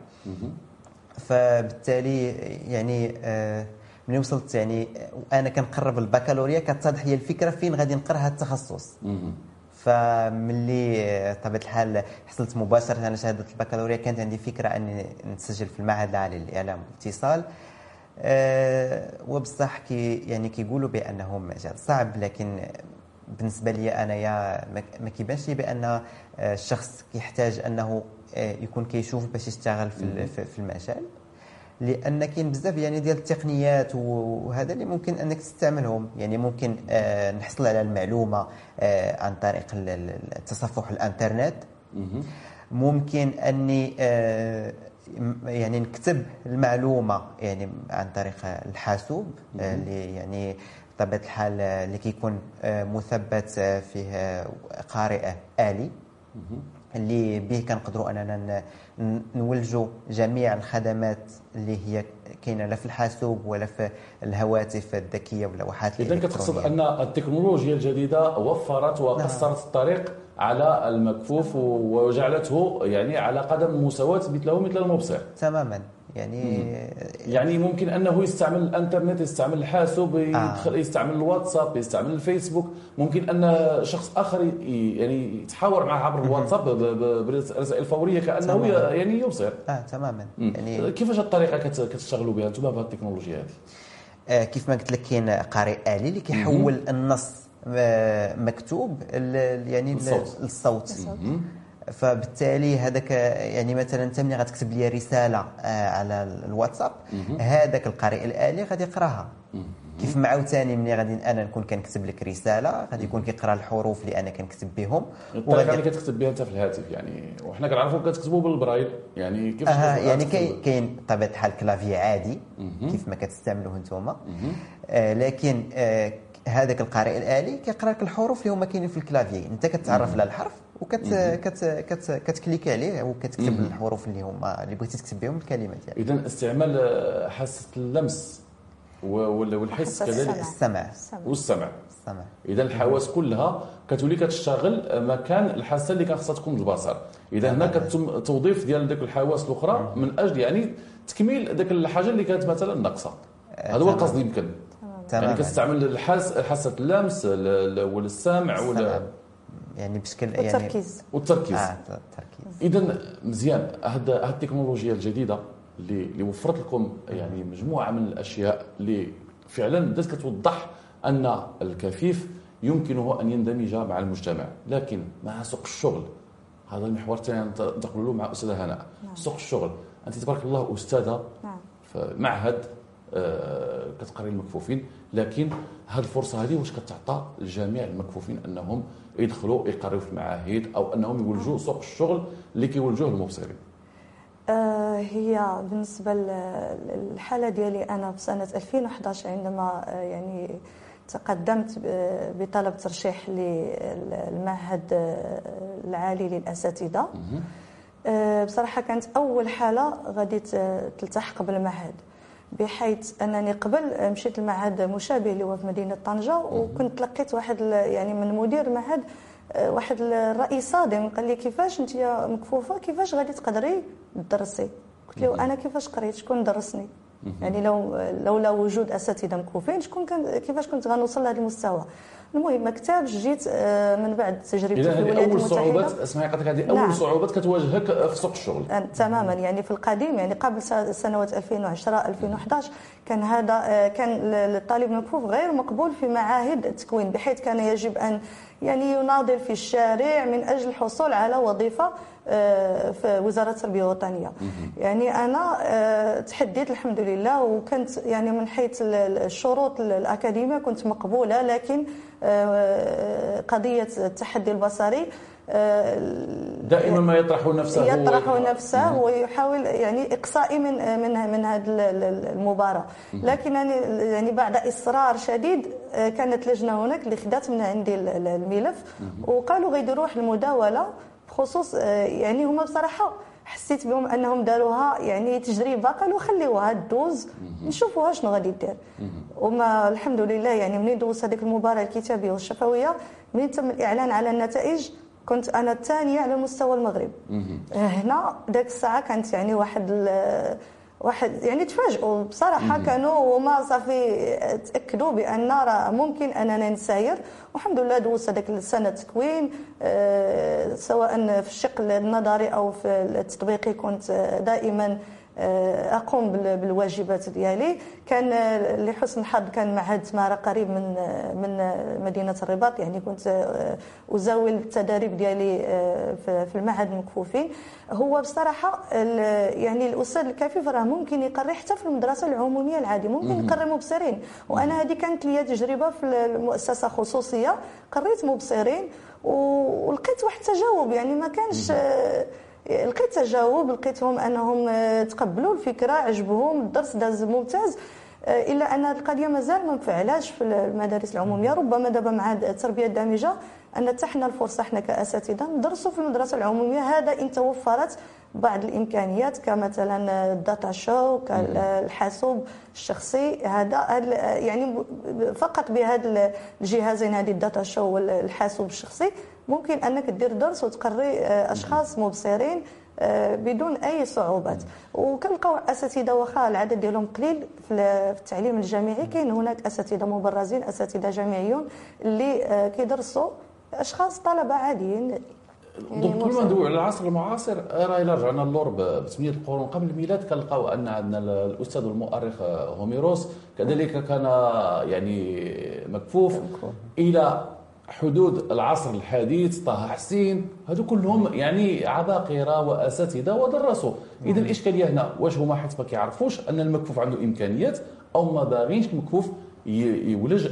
Speaker 3: فبالتالي يعني آه، من وصلت يعني وأنا كنقرب البكالوريا كتضح لي الفكرة فين غادي نقرأ هذا التخصص. فملي طبيعة الحال حصلت مباشرة على شهادة البكالوريا كانت عندي فكرة أني نتسجل في المعهد العالي للإعلام والاتصال. أه وبصح كي يعني كيقولوا بأنه مجال صعب لكن بالنسبة لي أنايا ما كيبانش لي بأن الشخص كيحتاج أنه آه، يكون كيشوف باش يشتغل في في المجال. لأن كاين بزاف يعني ديال التقنيات وهذا اللي ممكن أنك تستعملهم. يعني ممكن آه، نحصل على المعلومة آه، عن طريق التصفح الإنترنت. ممكن أني يعني نكتب المعلومة يعني عن طريق الحاسوب اللي يعني بطبيعة الحال اللي كيكون مثبت فيه قارئ آلي. اللي به كنقدروا أننا نولجوا جميع الخدمات اللي هي كاينة لا في الحاسوب ولا في الهواتف الذكية واللوحات
Speaker 1: اذا كتقصد أن التكنولوجيا الجديدة وفرت وقصرت نعم. الطريق على المكفوف وجعلته يعني على قدم مساواه مثله مثل المبصر.
Speaker 3: تماما. يعني
Speaker 1: يعني ممكن أنه يستعمل الإنترنت يستعمل الحاسوب يدخل آه. يستعمل الواتساب يستعمل الفيسبوك. ممكن أن شخص آخر يعني يتحاور معه عبر الواتساب برسائل فوريه كأنه تمام. يعني يبصر
Speaker 3: آه تماما. يعني
Speaker 1: كيفاش الطريقة كتشتغلوا بها؟ أنتم بهذه التكنولوجيا هذه.
Speaker 3: آه كيف ما قلت لك كاين قارئ آلي اللي كيحول النص آه، مكتوب يعني الصوت, الصوت. فبالتالي هذاك يعني مثلا أنت ملي غتكتب لي رسالة آه، على الواتساب هذاك القارئ الآلي غادي يقراها. كيف ما عاوتاني ملي غادي أنا نكون كنكتب لك رسالة غادي يكون كيقرأ الحروف اللي أنا كنكتب بهم.
Speaker 1: الطريقة اللي كتكتب بها أنت في الهاتف يعني وحنا كنعرفوا كتكتبوا بالبرايل يعني كيف
Speaker 3: آه يعني كاين بطبيعه الحال clavier عادي كيف ما كتستعملوه أنتم آه لكن آه هذاك القارئ الآلي كيقرأ لك الحروف اللي هما كاينين في ال clavier أنت كتعرف على الحرف وكت كت كت كت cliquer عليه وكتكتب الحروف اللي هما اللي بغيتي تكتب بهم الكلمات
Speaker 1: يعني. اذا استعمال آه، حاسة اللمس والحس
Speaker 3: كذلك؟ السمع.
Speaker 1: والسمع.
Speaker 3: السمع.
Speaker 1: اذا الحواس كلها كتولي كتشتغل مكان الحاسة اللي كان خصها تكون البصر. اذا هنا كتم توظيف ديال ديك الحواس الأخرى من أجل يعني تكميل ديك الحاجة اللي كانت مثلا ناقصة. هذا هو القصد يمكن. يعني كتستعمل الحاس حاسة اللمس والسمع ولا
Speaker 3: يعني بشكل
Speaker 2: يعني والتركيز.
Speaker 1: والتركيز.
Speaker 3: آه التركيز.
Speaker 1: اذا مزيان. هاد هاد التكنولوجيا الجديدة اللي اللي وفرت لكم يعني مجموعة من الأشياء اللي فعلا بدات كتوضح أن الكفيف يمكنه أن يندمج مع المجتمع. لكن مع سوق الشغل هذا المحور الثاني ننتقل له مع أستاذة هناء. نعم. سوق الشغل. أنت تبارك الله أستاذة نعم. في معهد آه كتقري المكفوفين. لكن هذه الفرصة هذه واش كتعطى لجميع المكفوفين أنهم يدخلوا يقريوا في المعاهد أو أنهم يولجوا سوق الشغل اللي كيولجوه المبصرين.
Speaker 2: آه هي بالنسبة للحاله ديالي أنا في سنة 2011 عندما آه يعني تقدمت بطلب ترشيح للمعهد آه، العالي للأساتذة. بصراحة كانت أول حالة غادي تلتحق بالمعهد. بحيث أنني قبل مشيت لمعهد مشابه اللي هو في مدينة طنجة وكنت تلقيت واحد يعني من مدير المعهد آه، واحد الراي صادم قال لي كيفاش أنت مكفوفة كيفاش غادي تقدري تدرسي؟ قلت له أنا كيفاش قريت؟ شكون درسني؟ يعني لو لولا وجود أساتذة مكفوفين شكون كان كيفاش كنت غنوصل لهذا المستوى؟ المهم ما كتبش جيت آه، من بعد تجربتي
Speaker 1: في الولايات أول صعوبات اسمعي قالت هذه أول نعم. صعوبات كتواجهك في سوق الشغل.
Speaker 2: تماما. يعني في القديم يعني قبل سنوات 2010 2011 كان هذا آه، كان الطالب المكفوف غير مقبول في معاهد التكوين بحيث كان يجب أن يعني يناضل في الشارع من أجل الحصول على وظيفة في وزارة التربية الوطنيه يعني أنا آه، تحديت الحمد لله وكنت يعني من حيث الشروط الأكاديمية كنت مقبولة لكن آه، قضية التحدي البصري
Speaker 1: دائما ما يطرح نفسه.
Speaker 2: يطرح نفسه ويحاول يعني إقصائي من من من هذه المباراة. لكن يعني بعد إصرار شديد كانت لجنة هناك اللي خدات من عندي الملف وقالوا غيديروا واحد المداولة. بخصوص آه، يعني هما بصراحة حسيت بهم أنهم داروها يعني تجربه قالوا خليوها دوز نشوفوها شنو غادي دير. وما الحمد لله يعني منين دوزت هذيك المباراة الكتابية والشفوية منين تم الإعلان على النتائج كنت أنا الثانية على مستوى المغرب. هنا ذاك الساعة كانت يعني واحد واحد يعني تفاجئوا. بصراحة كانوا هما صافي تأكدوا بأن راه ممكن أننا نساير. والحمد لله دوزت هذاك السنة تكوين أه سواء في الشق النظري أو في التطبيقي كنت دائما أقوم بالواجبات ديالي. كان آه، لحسن الحظ كان معهد تمارا قريب من آه، من مدينة الرباط. يعني كنت أزاول التدريب ديالي في المعهد المكفوفين هو بصراحة يعني الأستاذ الكفيف راه ممكن يقري حتى في المدرسة العمومية العاديه ممكن يقري مبصرين. وأنا هذه كانت لي تجربة في المؤسسة خصوصية. قريت مبصرين ولقيت واحد التجاوب. يعني ما كانش لقيت تجاوب لقيتهم أنهم آه، تقبلوا الفكرة عجبهم الدرس داز ممتاز آه، إلا أن القضية مازال ما مفعلاش في المدارس العمومية. ربما دابا مع التربية الدامجه أنت حنا الفرصة إحنا كأساتذة ندرسوا في المدرسة العمومية. هذا إن توفرت بعض الإمكانيات كمثلا ال data show كالحاسوب الشخصي. هذا يعني فقط بهذا الجهازين هذه ال data show والحاسوب الشخصي ممكن أنك دير درس وتقري أشخاص مبصرين آه، بدون أي صعوبات. وكنلقاو أساتذة واخا العدد ديالهم قليل في التعليم الجامعي. كاين هناك أساتذة مبرزين أساتذة جامعيون اللي آه، كيدرسوا أشخاص طلبة عاديين.
Speaker 1: donc كل ما ندوي على العصر المعاصر راه إلا رجعنا اللور بثمانيه القرون. قبل الميلاد كنلقاو أن عندنا الأستاذ والمؤرخ هوميروس كذلك كان يعني مكفوف إلى حدود العصر الحديث طه حسين. هذو كلهم يعني عباقرة وأساتذة ودرسوا. إذا الإشكالية هنا واش هما؟ حيت ما كيعرفوش أن المكفوف عنده إمكانيات أو ما باغينش المكفوف يولج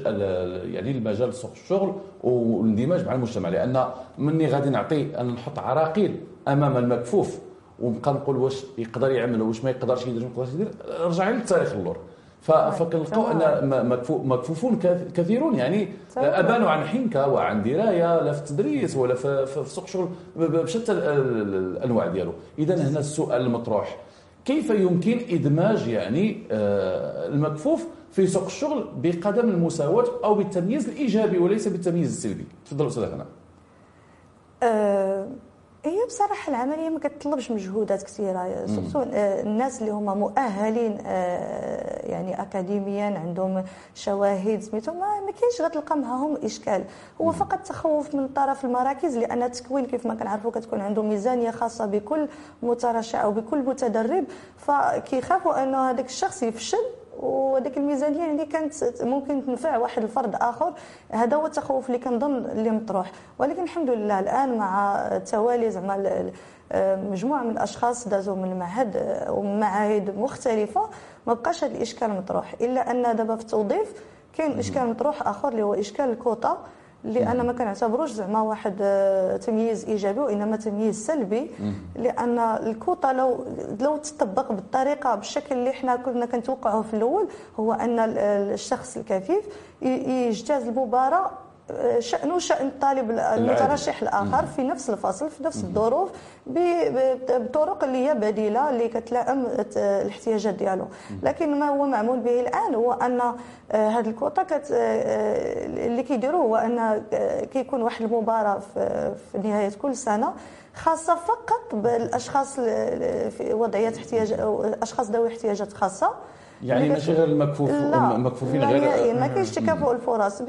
Speaker 1: يعني المجال سوق الشغل والإندماج مع المجتمع. لأن مني غادي نعطي أن نحط عراقيل أمام المكفوف ونبقى نقول واش يقدر يعمل واش ما يقدرش يدير ما يقدرش يدير رجع للتاريخ اللور. فكنلقاو أن مكفوفون كثيرون. يعني أبانوا عن حنكة وعن دراية لا في التدريس ولا في سوق الشغل بشتى الأنواع ديالو. اذا هنا السؤال المطروح. كيف يمكن إدماج يعني آه، المكفوف في سوق الشغل بقدم المساواة أو بالتمييز الإيجابي وليس بالتمييز السلبي؟ تفضل أستاذ هنا
Speaker 2: هي بصراحة العملية ما كتطلبش مجهودات كثيرة. surtout آه، الناس اللي هما مؤهلين آه، يعني اكاديميا عندهم شواهد سميتو ما, ما كاينش غتلقى معاهم إشكال. هو فقط تخوف من طرف المراكز لأن التكوين كيف ما كنعرفوا كتكون عنده ميزانية خاصة بكل مترشح أو بكل متدرب. فكيخافوا أنه هذاك الشخص يفشل وديك الميزانية اللي كانت ممكن تنفع واحد الفرد آخر هذا هو التخوف اللي كنظن اللي مطروح. ولكن الحمد لله الآن مع توالي زعما مجموعة من الأشخاص دازوا من المعهد ومن معاهد مختلفة ما بقاش هذا الإشكال مطروح. إلا أن دابا في التوظيف كاين إشكال مطروح آخر اللي هو إشكال الكوطة. اللي أنا ما كنعتبروش زعما واحد آه، تمييز إيجابي وإنما تمييز سلبي. لأن الكوطة لو لو تطبق بالطريقة بالشكل اللي حنا كنا كنتوقعوه في الأول هو أن الشخص الكفيف يجتاز المباراة شأنه شأن الطالب المترشح الآخر في نفس الفصل في نفس الظروف بطرق اللي هي بديلة اللي كتلائم الاحتياجات ديالو. لكن ما هو معمول به الآن هو أن آه، هذه الكوطة كت آه، اللي كيديروه هو أن آه، كيكون واحد المباراة في نهاية كل سنة خاصة فقط بالأشخاص في وضعيات احتياج أشخاص ذوي احتياجات خاصة.
Speaker 1: يعني ماشي غير المكفوف المكفوفين
Speaker 2: غير يعني ما كاينش تكافؤ الفرص.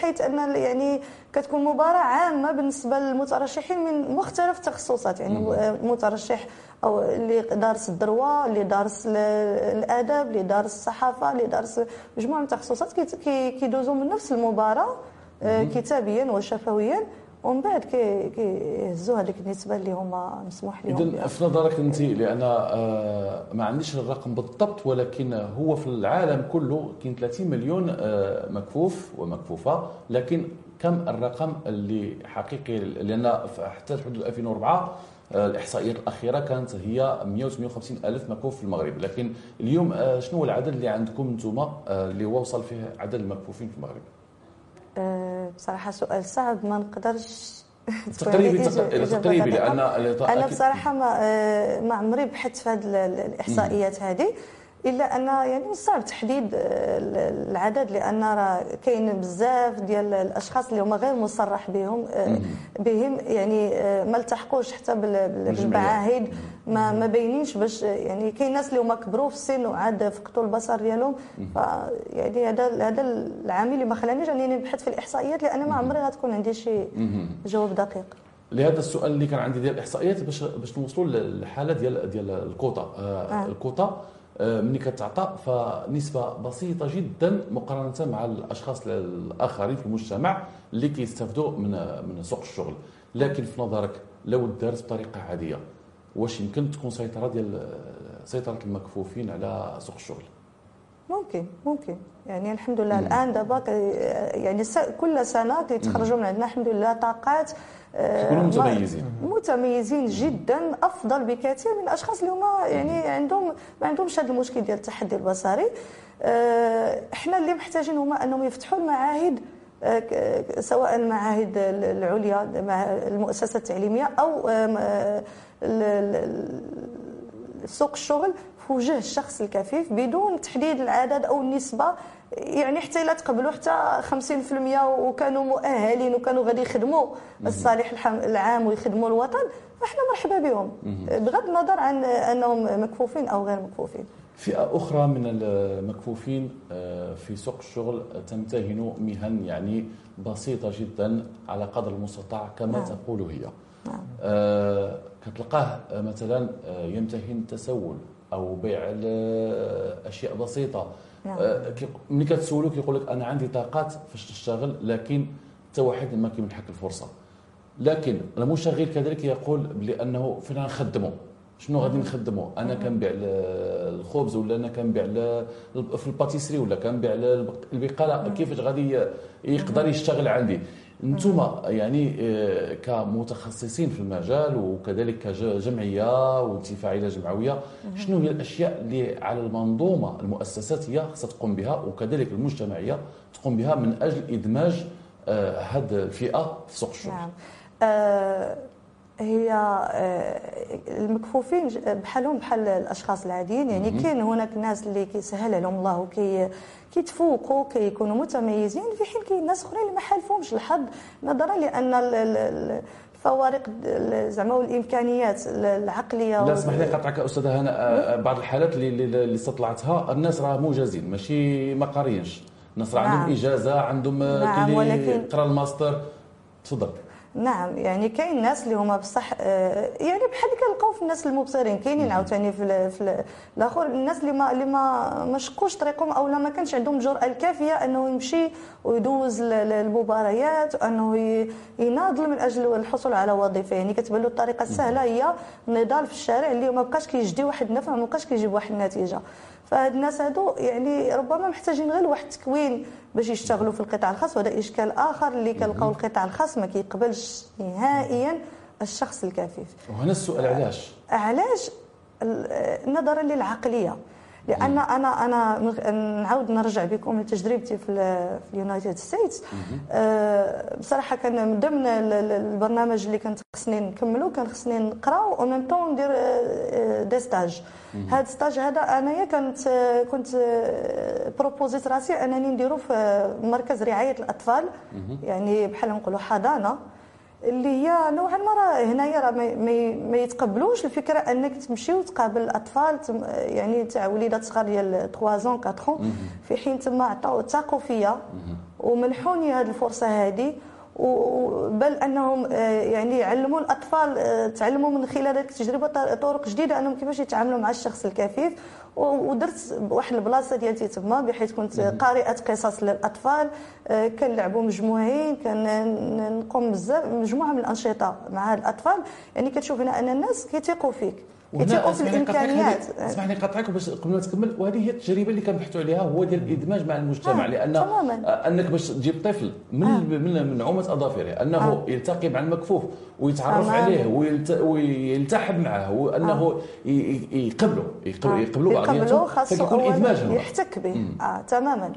Speaker 2: حيث أن يعني كتكون مباراة عامة بالنسبة للمترشحين من مختلف التخصصات يعني مترشح أو اللي دارس الدروة اللي دارس الأدب اللي دارس الصحافة اللي دارس مجموعة من التخصصات كيدوزوا من نفس المباراة آه، كتابيا وشفويا. ومن بعد كيهزوا هذيك النسبة اللي هما مسموح لهم
Speaker 1: اذا في نظرك أنت لأن آه، ما عنديش الرقم بالضبط ولكن هو في العالم كله كاين 30 مليون آه، مكفوف ومكفوفة. لكن كم الرقم اللي حقيقي؟ لأن حتى حدود 2004 آه، الاحصائيات الأخيرة كانت هي 158 ألف مكفوف في المغرب. لكن اليوم شنو هو العدد اللي عندكم أنتم اللي وصل فيه عدد المكفوفين في المغرب؟
Speaker 2: بصراحة سؤال صعب ما نقدرش
Speaker 1: تقريبي تقريبي لأن
Speaker 2: أنا بصراحة ما آه، ما عمري بحثت في هذه الإحصائيات هذه إلا أن يعني من الصعب تحديد آه، العدد لأن راه كاين بزاف ديال الأشخاص اللي هما غير مصرح بهم آه، بهم يعني آه، ما التحقوش حتى بالمعاهد ما ما باينينش باش يعني كاين ناس اللي هما كبروا في السن وعاد فقدوا البصر ديالهم. يعني هذا هذا العامل اللي ما خلانيش أنني نبحث في الإحصائيات لأن ما عمري غتكون عندي شي جواب دقيق.
Speaker 1: لهذا السؤال اللي كان عندي ديال الإحصائيات باش باش نوصلوا للحالة ديال ديال الكوطة. آه. الكوطة. ملي كتعطى فنسبة بسيطة جدا مقارنة مع الأشخاص الآخرين في المجتمع اللي كيستافدوا من من سوق الشغل. لكن في نظرك لو دارت بطريقة عادية واش يمكن تكون سيطرة ديال سيطرة المكفوفين على سوق الشغل؟
Speaker 2: ممكن ممكن. يعني الحمد لله مم. الآن دابا يعني كل سنة كيتخرجوا من عندنا الحمد لله طاقات
Speaker 1: يكونوا متميزين
Speaker 2: متميزين جدا أفضل بكثير من الأشخاص اللي هما يعني عندهم ما عندهمش هذا المشكل ديال التحدي البصري. آه، إحنا اللي محتاجين هما أنهم يفتحوا المعاهد سواء المعاهد العليا مع المؤسسة التعليمية أو سوق الشغل وجه الشخص الكفيف بدون تحديد العدد أو النسبة يعني حتى إلا تقبلوا حتى 50% وكانوا مؤهلين وكانوا غادي يخدموا الصالح العام ويخدموا الوطن فإحنا مرحبا بهم. بغض النظر عن أنهم مكفوفين أو غير مكفوفين.
Speaker 1: فئة أخرى من المكفوفين آه، في سوق الشغل تمتهن مهن يعني بسيطة جدا على قدر المستطاع كما نعم. تقول هي. نعم. آه كتلقاه مثلا آه، يمتهن التسول أو بيع أشياء بسيطة. نعم. آه ملي كتسولو كيقول لك أنا عندي طاقات فاش تشتغل لكن حتى واحد ما كيمنحك الفرصة. لكن المشغل كذلك يقول بأنه فين نخدمه شنو غادي نخدموا أنا كنبيع الخبز ولا أنا كنبيع في الباتيسري ولا كنبيع البقالة؟ كيفاش غادي يقدر يشتغل عندي؟ أنتم يعني آه، كمتخصصين في المجال وكذلك كجمعية وانتفاعيه جمعوية شنو هي الأشياء اللي على المنظومة المؤسسات هي خصها تقوم بها وكذلك المجتمعية تقوم بها من أجل إدماج هذه آه، الفئة في سوق الشغل؟
Speaker 2: نعم. أه هي آه، المكفوفين بحالهم بحال الأشخاص العاديين يعني كاين هناك ناس اللي كيسهل لهم الله وكي كيتفوقوا كيكونوا متميزين. في حين كاين ناس أخرين اللي ما حالفهمش الحظ نظرا لأن الفوارق زعما والإمكانيات العقلية
Speaker 1: لا اسمح لي قطعك أستاذة هنا آه، بعض الحالات اللي اللي استطلعتها الناس راه موجزين ماشي ما قاريينش الناس راه عندهم نعم. إجازة عندهم آه،
Speaker 2: نعم ولكن
Speaker 1: قرا الماستر. تفضل.
Speaker 2: نعم يعني كاين ناس اللي هما بصح آه، يعني بحال كنلقاو في الناس المبصرين كاينين عاوتاني في, في الآخر الناس اللي ما اللي ما ما شقوش طريقهم أو لا ما كانش عندهم الجرأه الكافية أنه يمشي ويدوز المباريات وانه يناضل من أجل الحصول على وظيفة. يعني كتبان له الطريقة السهلة هي النضال في الشارع اللي ما بقاش كيجدي واحد النفع ما بقاش كيجيب واحد النتيجة. فهاد الناس هادو يعني ربما محتاجين غير واحد التكوين باش يشتغلوا في القطاع الخاص وهذا إشكال آخر اللي كنلقاو القطاع الخاص ما كيقبلش نهائيا الشخص الكفيف
Speaker 1: وهنا السؤال علاش؟
Speaker 2: علاش؟ نظرا للعقلية. لأن أنا أنا نعاود نرجع بكم لتجربتي في في ال United States. أه بصراحة كان من ضمن البرنامج اللي كنت خصني نكملو كان خصني نقرا و même temps ندير des stages هذا stage هذا أنايا كنت كنت بروبوزيت راسي أنني نديرو في مركز رعاية الأطفال. يعني بحال نقولوا حضانة. اللي هي نوعا ما راه هنايا راه ما يتقبلوش الفكرة أنك تمشي وتقابل الأطفال. يعني تاع وليدات صغار ديال 3 اون 4 اون في حين تما عطاو تاقوا فيا ومنحوني هذه الفرصة هذه بل أنهم آه، يعني يعلموا الأطفال آه، تعلموا من خلال هذه التجربة طرق جديدة. أنهم كيفاش يتعاملوا مع الشخص الكفيف. ودرت واحد البلاصة ديالتي تما بحيث كنت قارئة قصص للأطفال آه، كنلعبوا مجموعين كنقوم بزاف مجموعة من الأنشطة مع الأطفال يعني كتشوف هنا أن الناس كيثيقوا فيك كيثيقوا في الإمكانيات
Speaker 1: اسمح لي قطعك باش قبل ما تكمل وهذه هي التجربة اللي كنبحثوا عليها هو ديال الإدماج مع المجتمع
Speaker 2: آه
Speaker 1: لأن
Speaker 2: تماما.
Speaker 1: أنك باش تجيب طفل من آه. من نعومه أظافره أنه آه. يلتقي مع المكفوف ويتعرف آه. عليه ويلت... ويلتحب معه وأنه آه. يقبله يقبلوا
Speaker 2: آه.
Speaker 1: يقبلوا
Speaker 2: بعضياتهم فكيكون إدماج يحتك به. آه تماما.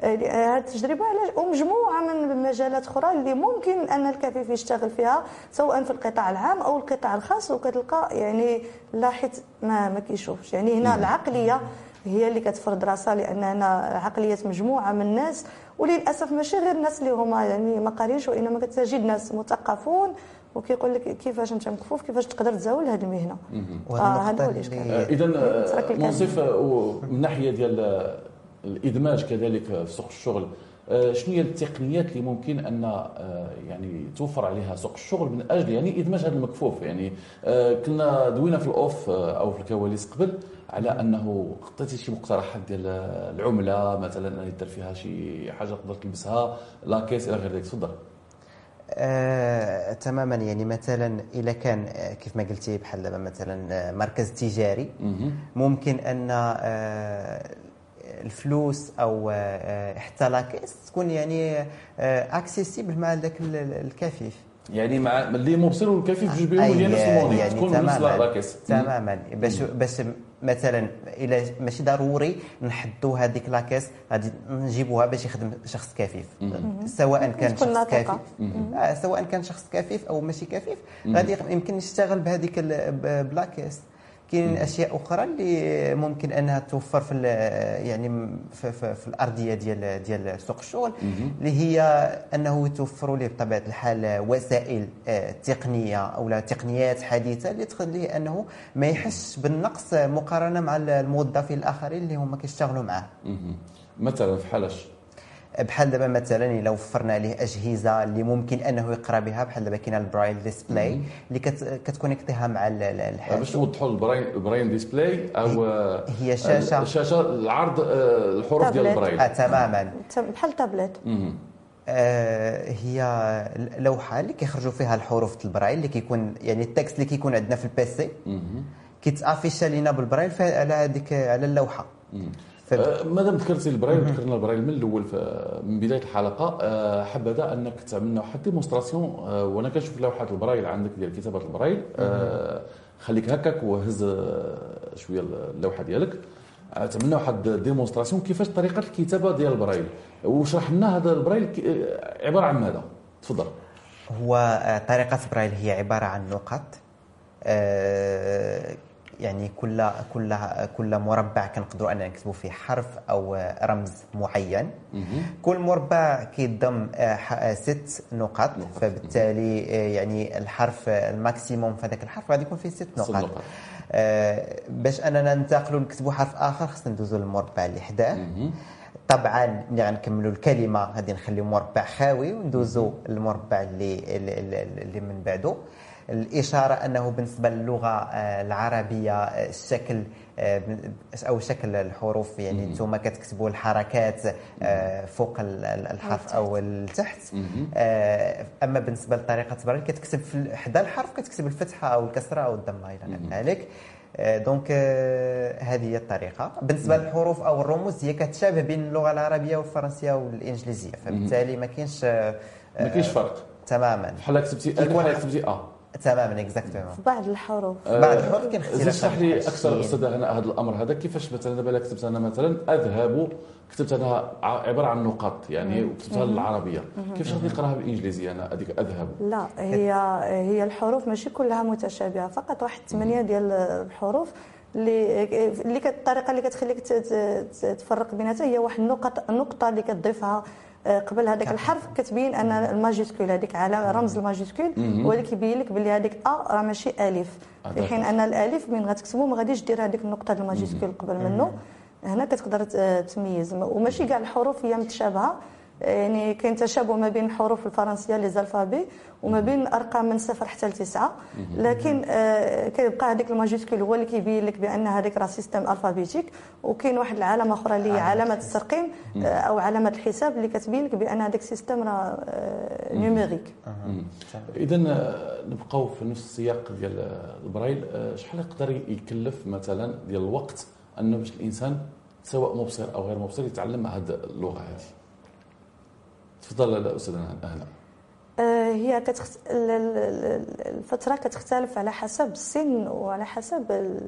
Speaker 2: آه، هذه التجربة علاش ومجموعة من المجالات أخرى اللي ممكن أن الكفيف يشتغل فيها سواء في القطاع العام أو القطاع الخاص وكتلقى يعني لاحظ ما ما كيشوفش. يعني هنا العقلية هي اللي كتفرض راسها لأن هنا عقلية مجموعة من الناس وللأسف ماشي غير الناس اللي هما يعني ما قارينش وإنما كتجد ناس مثقفون وكيقول لك كيفاش انت مكفوف كيفاش تقدر تزاول هذه المهنة.
Speaker 1: هذا هو الإشكال. اذا منصف من ناحية ديال الإدماج كذلك في سوق الشغل. آه، شنو هي التقنيات اللي ممكن أن آه، يعني توفر عليها سوق الشغل من أجل يعني إدماج هذا المكفوف؟ يعني آه، كنا دوينا في الأوف أو في الكواليس قبل على أنه عطيتي شي مقترحات ديال العملة مثلا يدير فيها شي حاجة تقدر تلبسها لاكيس إلى غير ذلك. تفضل.
Speaker 3: آه، تماما. يعني مثلا إذا كان كيف ما قلتي بحال مثلا مركز تجاري ممكن أن الفلوس أو آه، حتى la caisse تكون يعني accessible آه، مع ذاك الكفيف.
Speaker 1: يعني مع اللي مبصر والكفيف جوج بهم هي نفس المواضيع
Speaker 3: يعني
Speaker 1: تكون نفس la caisse
Speaker 3: تماما. باش باش مثلا إلى ماشي ضروري نحدوا هذيك la caisse غادي نجيبوها باش يخدم شخص كفيف سواء كان شخص
Speaker 2: ناطقة.
Speaker 3: كفيف آه سواء كان شخص كفيف أو ماشي كفيف غادي يمكن يشتغل بهذيك ال- ب- بلاكيس. كاين أشياء أخرى اللي ممكن أنها توفر في يعني في, في, في الأرضية ديال ديال سوق الشغل اللي هي أنه يتوفروا ليه بطبيعة الحال وسائل آه، تقنية أو لا تقنيات حديثة اللي تخليه أنه ما يحسش بالنقص مقارنة مع الموظفين الآخرين اللي هما كيشتغلوا معاه.
Speaker 1: مثلا في حالش
Speaker 3: بحال دابا مثلا الا وفرنا عليه أجهزة اللي ممكن أنه يقرأ بها بحال دابا كاين ال Braille display اللي كت كتكونيكتيها مع ال- ال-
Speaker 1: باش نوضحوا ال Braille ال Braille display أو
Speaker 3: هي شاشة.
Speaker 1: الشاشة العرض آه، الحروف ديال. البرايل
Speaker 3: آه تماما
Speaker 2: بحال تابلت.
Speaker 3: آه هي لوحة اللي كيخرجوا فيها الحروف البرايل اللي كيكون يعني ال texte اللي كيكون عندنا في ال
Speaker 1: PC.
Speaker 3: كيتافيشا لينا بالبرايل في- على هذيك على
Speaker 1: اللوحة مادام ذكرتي البرايل ذكرنا البرايل من الأول من بداية الحلقة. آه، حبذا أنك تعملنا واحد démonstration آه، وأنا كنشوف لوحات البرايل عندك ديال كتابة البرايل. خليك هكاك وهز شوية اللوحة ديالك. تعملنا واحد démonstration كيفاش طريقة الكتابة ديال البرايل؟ وشرح لنا هذا البرايل عبارة عن ماذا؟ تفضل.
Speaker 3: هو آه، طريقة برايل هي عبارة عن نقط يعني كل كل كل مربع كنقدروا أننا نكتبوا فيه حرف أو رمز معين. كل مربع كيضم آه، آه، ست نقط فبالتالي آه، يعني الحرف ال maximum في هذاك الحرف غادي يكون فيه ست نقط باش أننا ننتقلوا نكتبوا حرف آخر خصنا ندوزوا للمربع اللي حداه. طبعا ملي غنكملوا الكلمة غادي نخليو مربع خاوي وندوزوا للمربع اللي, اللي من بعده الإشارة أنه بالنسبة للغة آه، العربية آه، الشكل آه، أو شكل الحروف يعني أنتم كتكتبوا الحركات فوق ال- ال- الحرف أو التحت. آه، أما بالنسبة لطريقة برايل كتكتب في حدا الحرف كتكتب الفتحة أو الكسرة أو الضمة إلى غير ذلك. donc هذه هي الطريقة. بالنسبة للحروف أو الرموز هي كتشابه بين اللغة العربية والفرنسية والإنجليزية فبالتالي ما كاينش
Speaker 1: ما كاينش فرق.
Speaker 3: تماما.
Speaker 1: بحال كتبتي بحال كتبتي آ.
Speaker 3: تماما exactement
Speaker 2: في بعض الحروف.
Speaker 3: بعض الحروف كاين
Speaker 1: زيد
Speaker 3: اختلاف
Speaker 1: اشرح لي
Speaker 3: أكثر.
Speaker 1: أستاذ هنا هذا الأمر. هذا كيفاش مثلا دابا كتبت أنا مثلا أذهب كتبت أنا عبارة عن نقاط يعني وكتبتها بالعربيه كيفاش غادي نقراها بالانجليزيه أنا هذيك أذهب؟
Speaker 2: لا هي هي الحروف ماشي كلها متشابهة. فقط واحد ثمانيه ديال الحروف اللي اللي الطريقة اللي كتخليك ت- ت- تفرق بيناتها هي واحد النقط النقطة اللي كتضيفها قبل هذاك الحرف كتبين أن ال majuscule هذيك علامه رمز ال majuscule اللي كيبين لك بلي هذيك A راه ماشي ألف.
Speaker 1: آه،
Speaker 2: في حين أن الألف من غتكتبو ما غاديش دير هذيك النقطة ال majuscule قبل منه. هنا كتقدر تميز. وماشي كاع الحروف هي متشابهة. يعني كاين تشابه ما بين الحروف الفرنسية les alphabets وما بين الارقام من صفر حتى لتسعة. لكن آه، كيبقى هذيك ال majuscule هو اللي كيبين لك بأن هذيك راه système alphabétique وكاين واحد العلامه أخرى اللي هي علامة الترقيم آه، أو علامة الحساب اللي كتبين لك بأن هذاك système راه آه، numérique
Speaker 1: اذا نبقاو في نفس السياق ديال آه، البرايل. آه، شحال يقدر يكلف مثلا ديال الوقت أنه باش الإنسان سواء مبصر أو غير مبصر يتعلم هذه اللغة هذه تفضل أستاذ هنا
Speaker 2: آه، هي كتخت... ال- ال- ال- الفترة كتختلف على حسب السن وعلى حسب ال...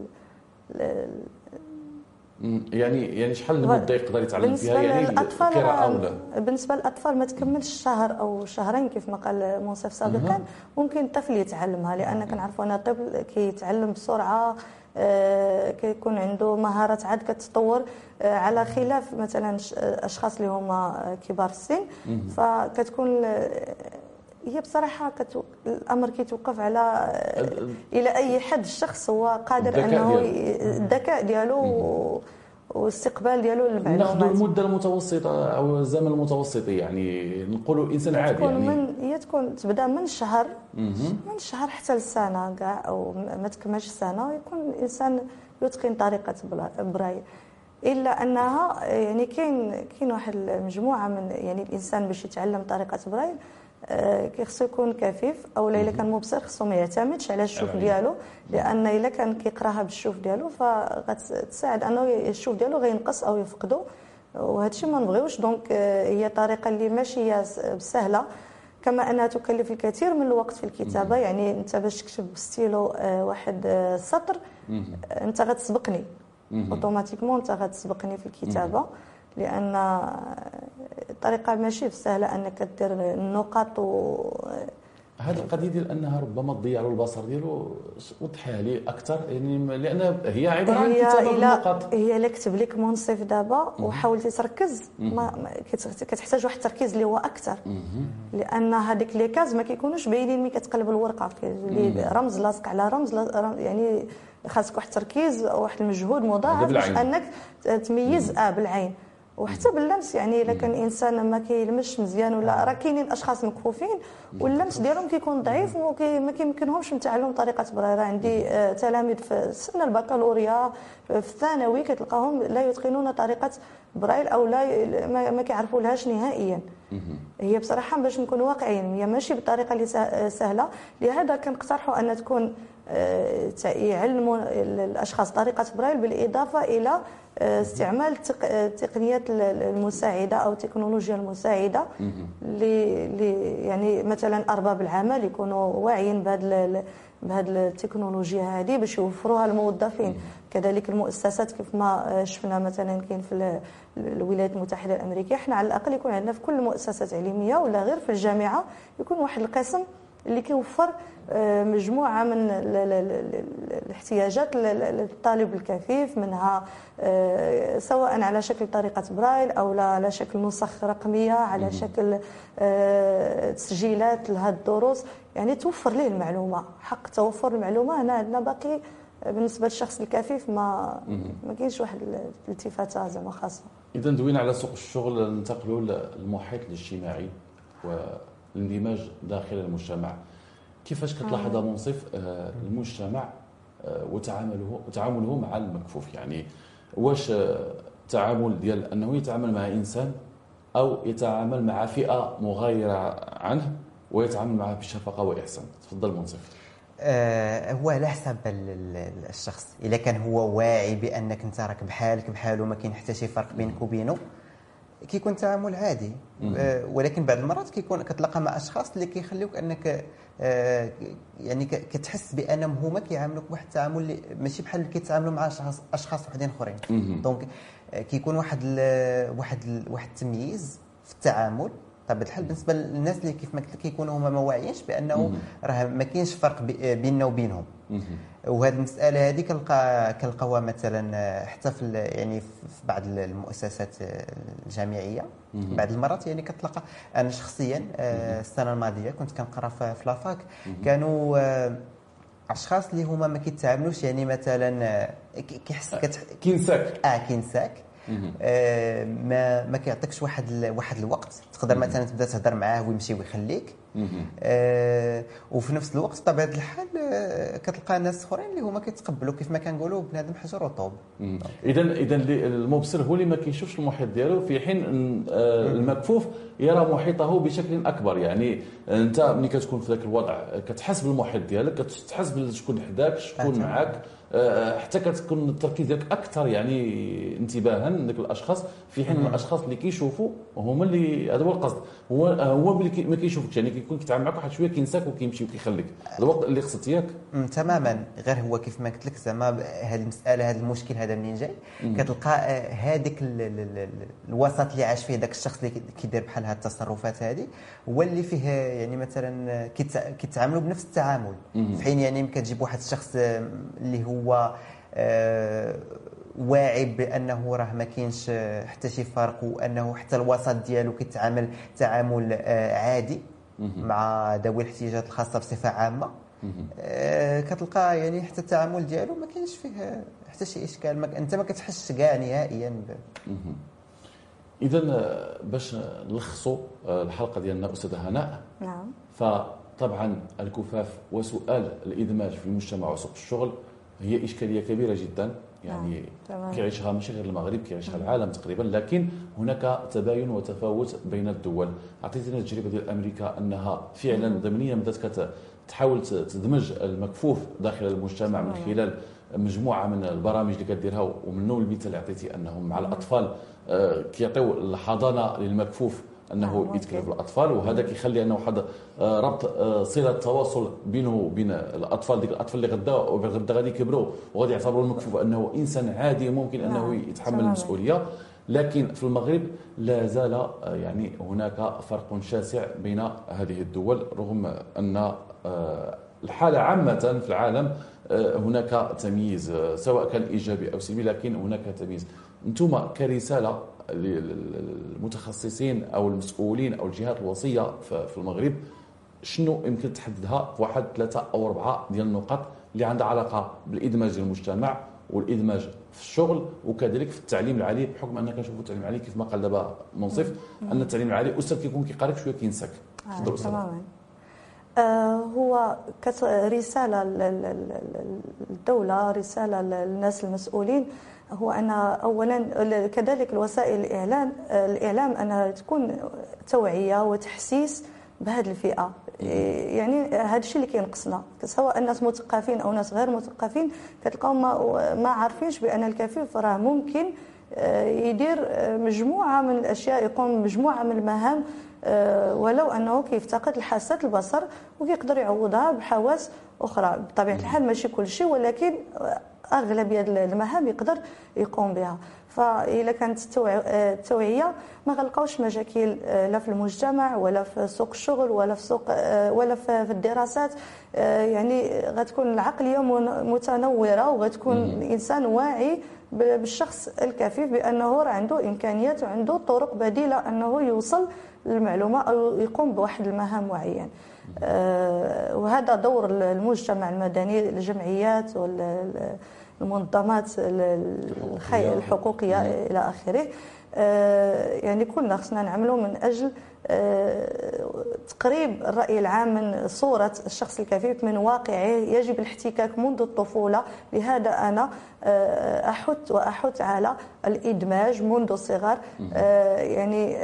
Speaker 1: يعني يعني شحال المدة يقدر يتعلم
Speaker 2: بالنسبة
Speaker 1: فيها يعني للأطفال لا
Speaker 2: راه- بالنسبة للأطفال ما تكملش شهر أو شهرين كيف ما قال منصف سابقا. ممكن الطفل يتعلمها لأن كنعرفوا أن الطفل كيتعلم بسرعة كيكون عنده مهارات عاد كتطور آه، على خلاف مثلا ش- أشخاص اللي هما كبار السن. فكتكون آه، هي بصراحة كتو... الأمر كيتوقف على آه، إلى أي حد. الشخص هو قادر
Speaker 1: الذكاء
Speaker 2: أنه
Speaker 1: ديالو.
Speaker 2: الذكاء ديالو ديالو
Speaker 1: ناخذ
Speaker 2: للمعلومات
Speaker 1: المدة المتوسطة أو الزمن المتوسط يعني نقولوا إنسان عادي يعني.
Speaker 2: من هي تكون تبدأ من شهر من شهر حتى لسنة كاع أو ما تكملش سنة يكون الانسان يتقن طريقة برايل إلا أنها يعني كاين كاين واحد المجموعة من يعني الإنسان باش يتعلم طريقة برايل كيخصو يكون كفيف أو إلا كان مبصر خصو ما يعتمدش على الشوف. ديالو لأن إلا كان كيقراها بالشوف ديالو فغتساعد أنه الشوف ديالو غينقص أو يفقدو وهذا الشيء ما نبغيوش. donc آه، هي طريقة اللي ماشي سهلة. كما أنها تكلف الكثير من الوقت في الكتابة. يعني أنت باش تكتب بستيلو آه، واحد آه، سطر أنت غتسبقني. automatiquement أنت غتسبقني في الكتابة. لأن الطريقة ماشي سهله أنك دير النقاط و
Speaker 1: هذه القضية ديال أنها ربما تضيع له البصر ديالو وضحيها لي أكثر يعني لأن هي عبارة عن كتابة بالنقاط.
Speaker 2: هي الا كتب لك منصف دابا وحاولتي تركز ما كتحتاج واحد التركيز اللي هو أكثر. لأن هذيك لي كاز ما كيكونوش باينين ملي كتقلب الورقة كيولي رمز لاصق على رمز يعني خاصك واحد التركيز واحد المجهود مضاعف باش أنك تميز آه بالعين. وحتى باللمس يعني إلا كان الانسان ما كيلمش مزيان ولا راه كاينين اشخاص مكفوفين واللمس ديالهم كيكون ضعيف وما كيمكنهمش من تعلم طريقه برايل عندي آه، تلاميذ في سن البكالوريا في الثانوي كتلقاهم لا يتقنون طريقة برايل أو لا ما كيعرفوا لهاش نهائيا. هي بصراحة باش نكون واقعيين هي ماشي بالطريقة اللي سهلة. لهذا كنقترحوا أن تكون آه، يعلموا الأشخاص طريقة برايل بالإضافة إلى آه، استعمال التقنيات المساعدة أو التكنولوجيا المساعدة اللي يعني مثلا أرباب العمل يكونوا واعيين بهذا بهذه التكنولوجيا هذه باش يوفروها للموظفين كذلك المؤسسات كيف ما شفنا مثلا كاين في الولايات المتحدة الأمريكية إحنا على الأقل يكون عندنا في كل المؤسسات العلميه ولا غير في الجامعة يكون واحد القسم اللي كيوفر آه، مجموعة من الاحتياجات للطالب الكفيف منها آه، سواء على شكل طريقة برايل أو على شكل نسخ رقمية على شكل آه، تسجيلات لهذه الدروس. يعني توفر ليه المعلومة حق توفر المعلومة. هنا عندنا باقي بالنسبة للشخص الكفيف ما ما كاينش واحد الالتفاتة زعما خاصة.
Speaker 1: اذا دوينا على سوق الشغل ننتقلوا للمحيط الاجتماعي والاندماج داخل المجتمع. كيفاش كتلاحظ آه. منصف آه، المجتمع آه، وتعامله وتعامله مع المكفوف؟ يعني واش تعامل ديال أنه يتعامل مع إنسان أو يتعامل مع فئة مغايرة عنه ويتعامل معها بشفقة وإحسان؟ تفضل منصف.
Speaker 3: هو على حسب الشخص. إذا كان هو واعي بأنك أنت راك بحالك بحاله ما كاين حتى شي فرق بينك وبينه كيكون تعامل عادي. آه ولكن بعض المرات كيكون كتلاقى مع أشخاص اللي كيخليوك أنك آه يعني كتحس بأنهم هما كيعاملوك بواحد التعامل اللي ماشي بحال اللي كيتعاملوا مع اشخاص أشخاص وحدين أخرين. دونك آه كيكون واحد ال واحد ال واحد التمييز في التعامل. طبيعة الحال بالنسبة للناس اللي كيف ما قلت لك كيكونوا هما ما واعيينش بأنه راه ما كاينش فرق بيننا وبينهم. وهذه المسألة هذه كنلقى كنلقاوها مثلا حتى في يعني في بعض المؤسسات الجامعية. بعض المرات يعني كتلقى أنا شخصيا آه، السنة الماضية كنت كنقرأ في la fac. كانوا آه، أشخاص اللي هما ما كيتعاملوش يعني مثلا آه، كيحس
Speaker 1: كينساك.
Speaker 3: آه كينساك. آه ما ما كيعطيكش واحد واحد الوقت. تقدر مثلا تبدأ تهضر معاه ويمشي ويخليك. آه وفي نفس الوقت بطبيعة الحال آه كتلقى ناس أخرين اللي هما كيتقبلوا كيف ما كنقولوا بنادم حجر وطوب.
Speaker 1: اذا اذا المبصر هو اللي ما كيشوفش المحيط ديالو في حين آه المكفوف يرى محيطه بشكل أكبر. يعني أنت ملي كتكون في ذاك الوضع كتحس بالمحيط ديالك كتحس بشكون حداك شكون معاك. حتى كتكون التركيز ديالك أكثر يعني انتباها لذوك الأشخاص في حين الأشخاص اللي كيشوفوا هما اللي هذا هو القصد. هو هو اللي ما كيشوفكش يعني كيكون كيتعامل معك واحد شوية كينساك وكيمشي وكيخليك. هذا هو اللي قصدت ياك
Speaker 3: تماما. غير هو كيف ما قلت لك زعما هذه المسألة هذا المشكل هذا منين جاي؟ كتلقى آه، هذيك الوسط اللي عاش فيه ذاك الشخص اللي كيدير بحال هذه التصرفات هذه هو اللي فيه يعني مثلا كيتعاملوا بنفس التعامل. في حين يعني كتجيب واحد الشخص آه، اللي هو آه، واعي بأنه راه ما كاينش حتى شي فرق وأنه حتى الوسط ديالو كيتعامل تعامل عادي مع ذوي الاحتياجات الخاصة بصفة عامة. كتلقى يعني حتى التعامل ديالو ما كاينش فيه حتى شي إشكال. ما أنت ما كتحسش كاع نهائيا
Speaker 1: اذا باش نلخصوا آه، الحلقة ديالنا أستاذة هناء.
Speaker 2: نعم.
Speaker 1: فطبعا الكفاف وسؤال الإدماج في المجتمع وسوق الشغل. هي إشكالية كبيرة جدا. يعني نعم. كيعيشها ماشي غير المغرب كيعيشها العالم تقريبا لكن هناك تباين وتفاوت بين الدول. اعطيتنا التجربة ديال أمريكا أنها فعلا ضمنيا بدأت تحاول تدمج المكفوف داخل المجتمع من خلال مجموعة من البرامج اللي كديرها ومنهم المثال اللي عطيتي أنهم مع الأطفال آه، كيعطيو الحضانة للمكفوف. أنه
Speaker 2: آه،
Speaker 1: يتكلف. الاطفال وهذا كيخلي أنه واحد آه، ربط آه، صلة تواصل بينه وبين الأطفال ديك الأطفال اللي غدا غدا غادي يكبروا وغادي يعتبروا المكفوف أنه إنسان عادي ممكن أنه
Speaker 2: نعم،
Speaker 1: يتحمل. المسؤولية لكن في المغرب لا زال آه، يعني هناك فرق شاسع بين هذه الدول رغم أن الحالة عامة في العالم هناك تمييز سواء كان إيجابي أو سلبي لكن هناك تمييز أنتم كرسالة للمتخصصين أو المسؤولين أو الجهات الوصية في المغرب شنو يمكن تحددها؟ في واحد ثلاثة أو أربعة ديال النقط اللي عندها علاقة بالإدماج المجتمع والإدماج في الشغل وكذلك في التعليم العالي بحكم أننا كنشوفوا التعليم العالي كيف ما قال دابا منصف أن التعليم العالي أستاذ كيكون كيقاريك شوية كينساك تفضل
Speaker 2: آه
Speaker 1: أستاذ.
Speaker 2: تماما. آه هو كت- رسالة ل- ل- ل- للدولة رسالة للناس المسؤولين هو أن أولا كذلك الوسائل الإعلام الإعلام أنها تكون توعية وتحسيس بهذه الفئة. يعني هذا الشيء اللي كينقصنا. سواء الناس مثقفين أو ناس غير مثقفين كتلقاهم ما, ما عارفينش بأن الكفيف راه ممكن آه، يدير آه، مجموعة من الأشياء يقوم بمجموعة من المهام آه، ولو أنه كيفتقد لحاسه البصر وكيقدر يعوضها بحواس أخرى. بطبيعة الحال ماشي كل شيء ولكن أغلبية المهام يقدر يقوم بها. فإذا كانت آه، التوعية ما غنلقاوش مشاكل آه، لا في المجتمع ولا في سوق الشغل ولا في سوق آه، ولا في الدراسات. يعني غتكون العقليه من- متنورة وغتكون الإنسان واعي بالشخص الكفيف بأنه راه عنده إمكانيات وعنده طرق بديلة أنه يوصل للمعلومة أو يقوم بواحد المهام معين وهذا دور المجتمع المدني الجمعيات والمنظمات الخي- الحقوقية. إلى آخره. آه، يعني كلنا خصنا نعملوا من أجل آه، تقريب الرأي العام من صورة الشخص الكفيف من واقعه يجب الاحتكاك منذ الطفولة. لهذا أنا آه، أحث وأحث على الإدماج منذ الصغر. يعني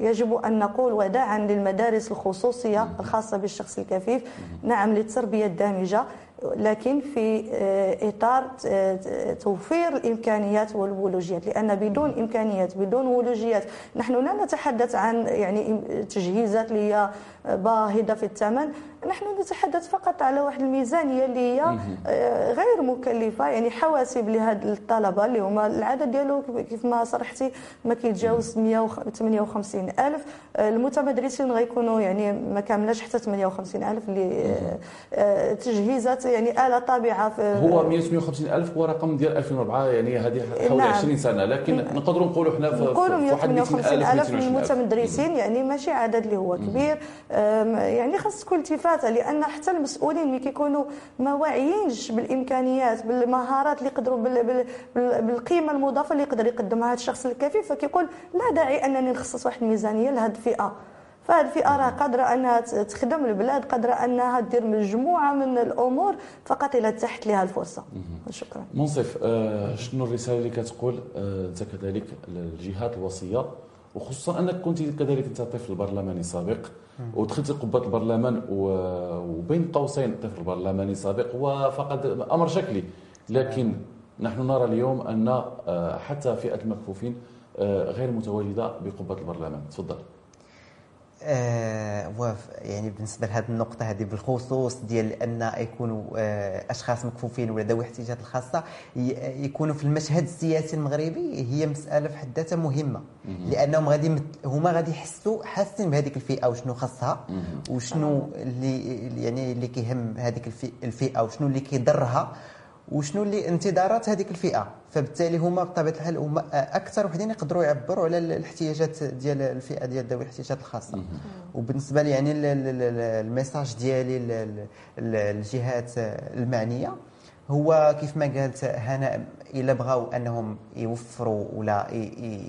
Speaker 2: يجب أن نقول وداعا للمدارس الخصوصية الخاصة بالشخص الكفيف. نعم للتربية الدامجة. لكن في آه، إطار آه، توفير الإمكانيات والولوجيات لأن بدون إمكانيات بدون ولوجيات نحن لا نتحدث عن يعني تجهيزات اللي هي باهظة في الثمن. نحن نتحدث فقط على واحد الميزانيه اللي هي آه، غير مكلفة يعني حواسب لهاد الطلبة اللي هما العدد ديالو كيف ما صرحتي ما كيتجاوز 158 ألف. آه، المتمدرسين غيكونوا يعني ما كاملاش حتى 58 ألف اللي آه، تجهيزات يعني آلة طابعة في
Speaker 1: هو 158 ألف هو رقم ديال 2004 يعني هذه حوالي
Speaker 2: نعم.
Speaker 1: 20 سنة لكن نقدروا نقولوا حنا في
Speaker 2: نقولوا
Speaker 1: واحد
Speaker 2: 158
Speaker 1: 200,000
Speaker 2: ألف
Speaker 1: 220,000.
Speaker 2: المتمدرسين يعني ماشي عدد اللي هو كبير. يعني خاص تكون التفاته لأن حتى المسؤولين ملي كيكونوا ما واعيينش بالإمكانيات بالمهارات اللي يقدروا بال- بال- بال- بالقيمة المضافة اللي يقدر يقدمها هذا الشخص الكفيف فكيقول لا داعي أنني نخصص واحد الميزانية لهذه الفئة. فهذه الفئة راه قادرة أنها تخدم البلاد قادرة أنها دير مجموعة من الأمور فقط إلا تحت لها الفرصة. شكرا.
Speaker 1: منصف آه، شنو الرسالة اللي كتقول؟ آه، أنت كذلك للجهات الوصية وخصوصا أنك كنت كذلك أنت طفل برلماني سابق ودخلت قبة البرلمان وبين قوسين طفل برلماني سابق وفقد أمر شكلي. لكن نحن نرى اليوم أن آه، حتى فئة المكفوفين آه، غير متواجدة بقبة البرلمان. تفضل.
Speaker 3: آه يعني بالنسبة لهذه النقطة هذه بالخصوص ديال أن يكونوا آه أشخاص مكفوفين ولا ذوي احتياجات الخاصة يكونوا في المشهد السياسي المغربي هي مسألة في حد ذاتها مهمة. لأنهم غادي هما غادي يحسوا حاسين بهذيك الفئة وشنو خاصها وشنو اللي يعني اللي كيهم هذيك الفئة وشنو اللي كيضرها. وشنو اللي انتظارات هذيك الفئة؟ فبالتالي هما بطبيعة الحال هما أكثر وحدين يقدروا يعبروا على الاحتياجات ديال الفئة ديال ذوي الاحتياجات الخاصة. وبالنسبة لي يعني ال- ال- ال- الميساج ديالي لل- لل- للجهات المعنية هو كيف ما قالت هنا إلا بغاو أنهم يوفروا ولا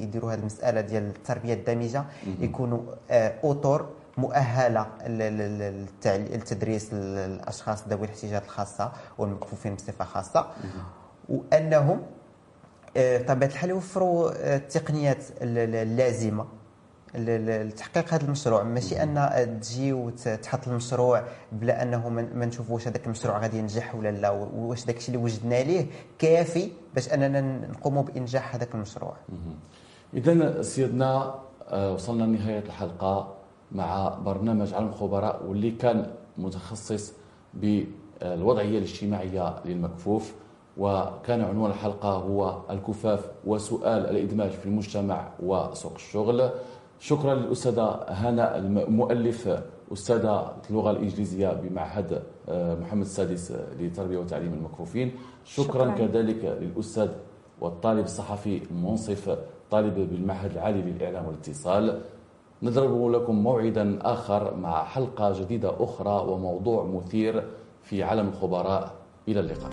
Speaker 3: يديروا هذه المسألة ديال التربية الدامجه يكونوا آه، اطر مؤهلة للتدريس للاشخاص ذوي الاحتياجات الخاصة والمكفوفين بصفة خاصة. وأنهم آه، بطبيعه الحال يوفروا آه، التقنيات ال- ال- اللازمة لتحقيق هذا المشروع. ماشي أن تجي وتحط المشروع بلا أنه ما ما نشوف واش هذاك المشروع غادي ينجح ولا لا واش داك الشيء اللي وجدنا ليه كافي باش أننا نقوموا بإنجاح هذاك المشروع.
Speaker 1: اذا سيدنا آه، وصلنا لنهاية الحلقة. مع برنامج عالم الخبراء واللي كان متخصص بالوضعية الاجتماعية للمكفوف وكان عنوان الحلقة هو الكفاف وسؤال الإدماج في المجتمع وسوق الشغل. شكرا للأستاذة هنا المؤلف أستاذة اللغة الإنجليزية بمعهد آه، محمد السادس للتربية وتعليم المكفوفين. شكرا, شكرا. كذلك للأستاذ والطالب الصحفي المنصف طالب بالمعهد العالي للإعلام والاتصال. نضرب لكم موعدا آخر مع حلقة جديدة أخرى وموضوع مثير في عالم الخبراء. إلى اللقاء.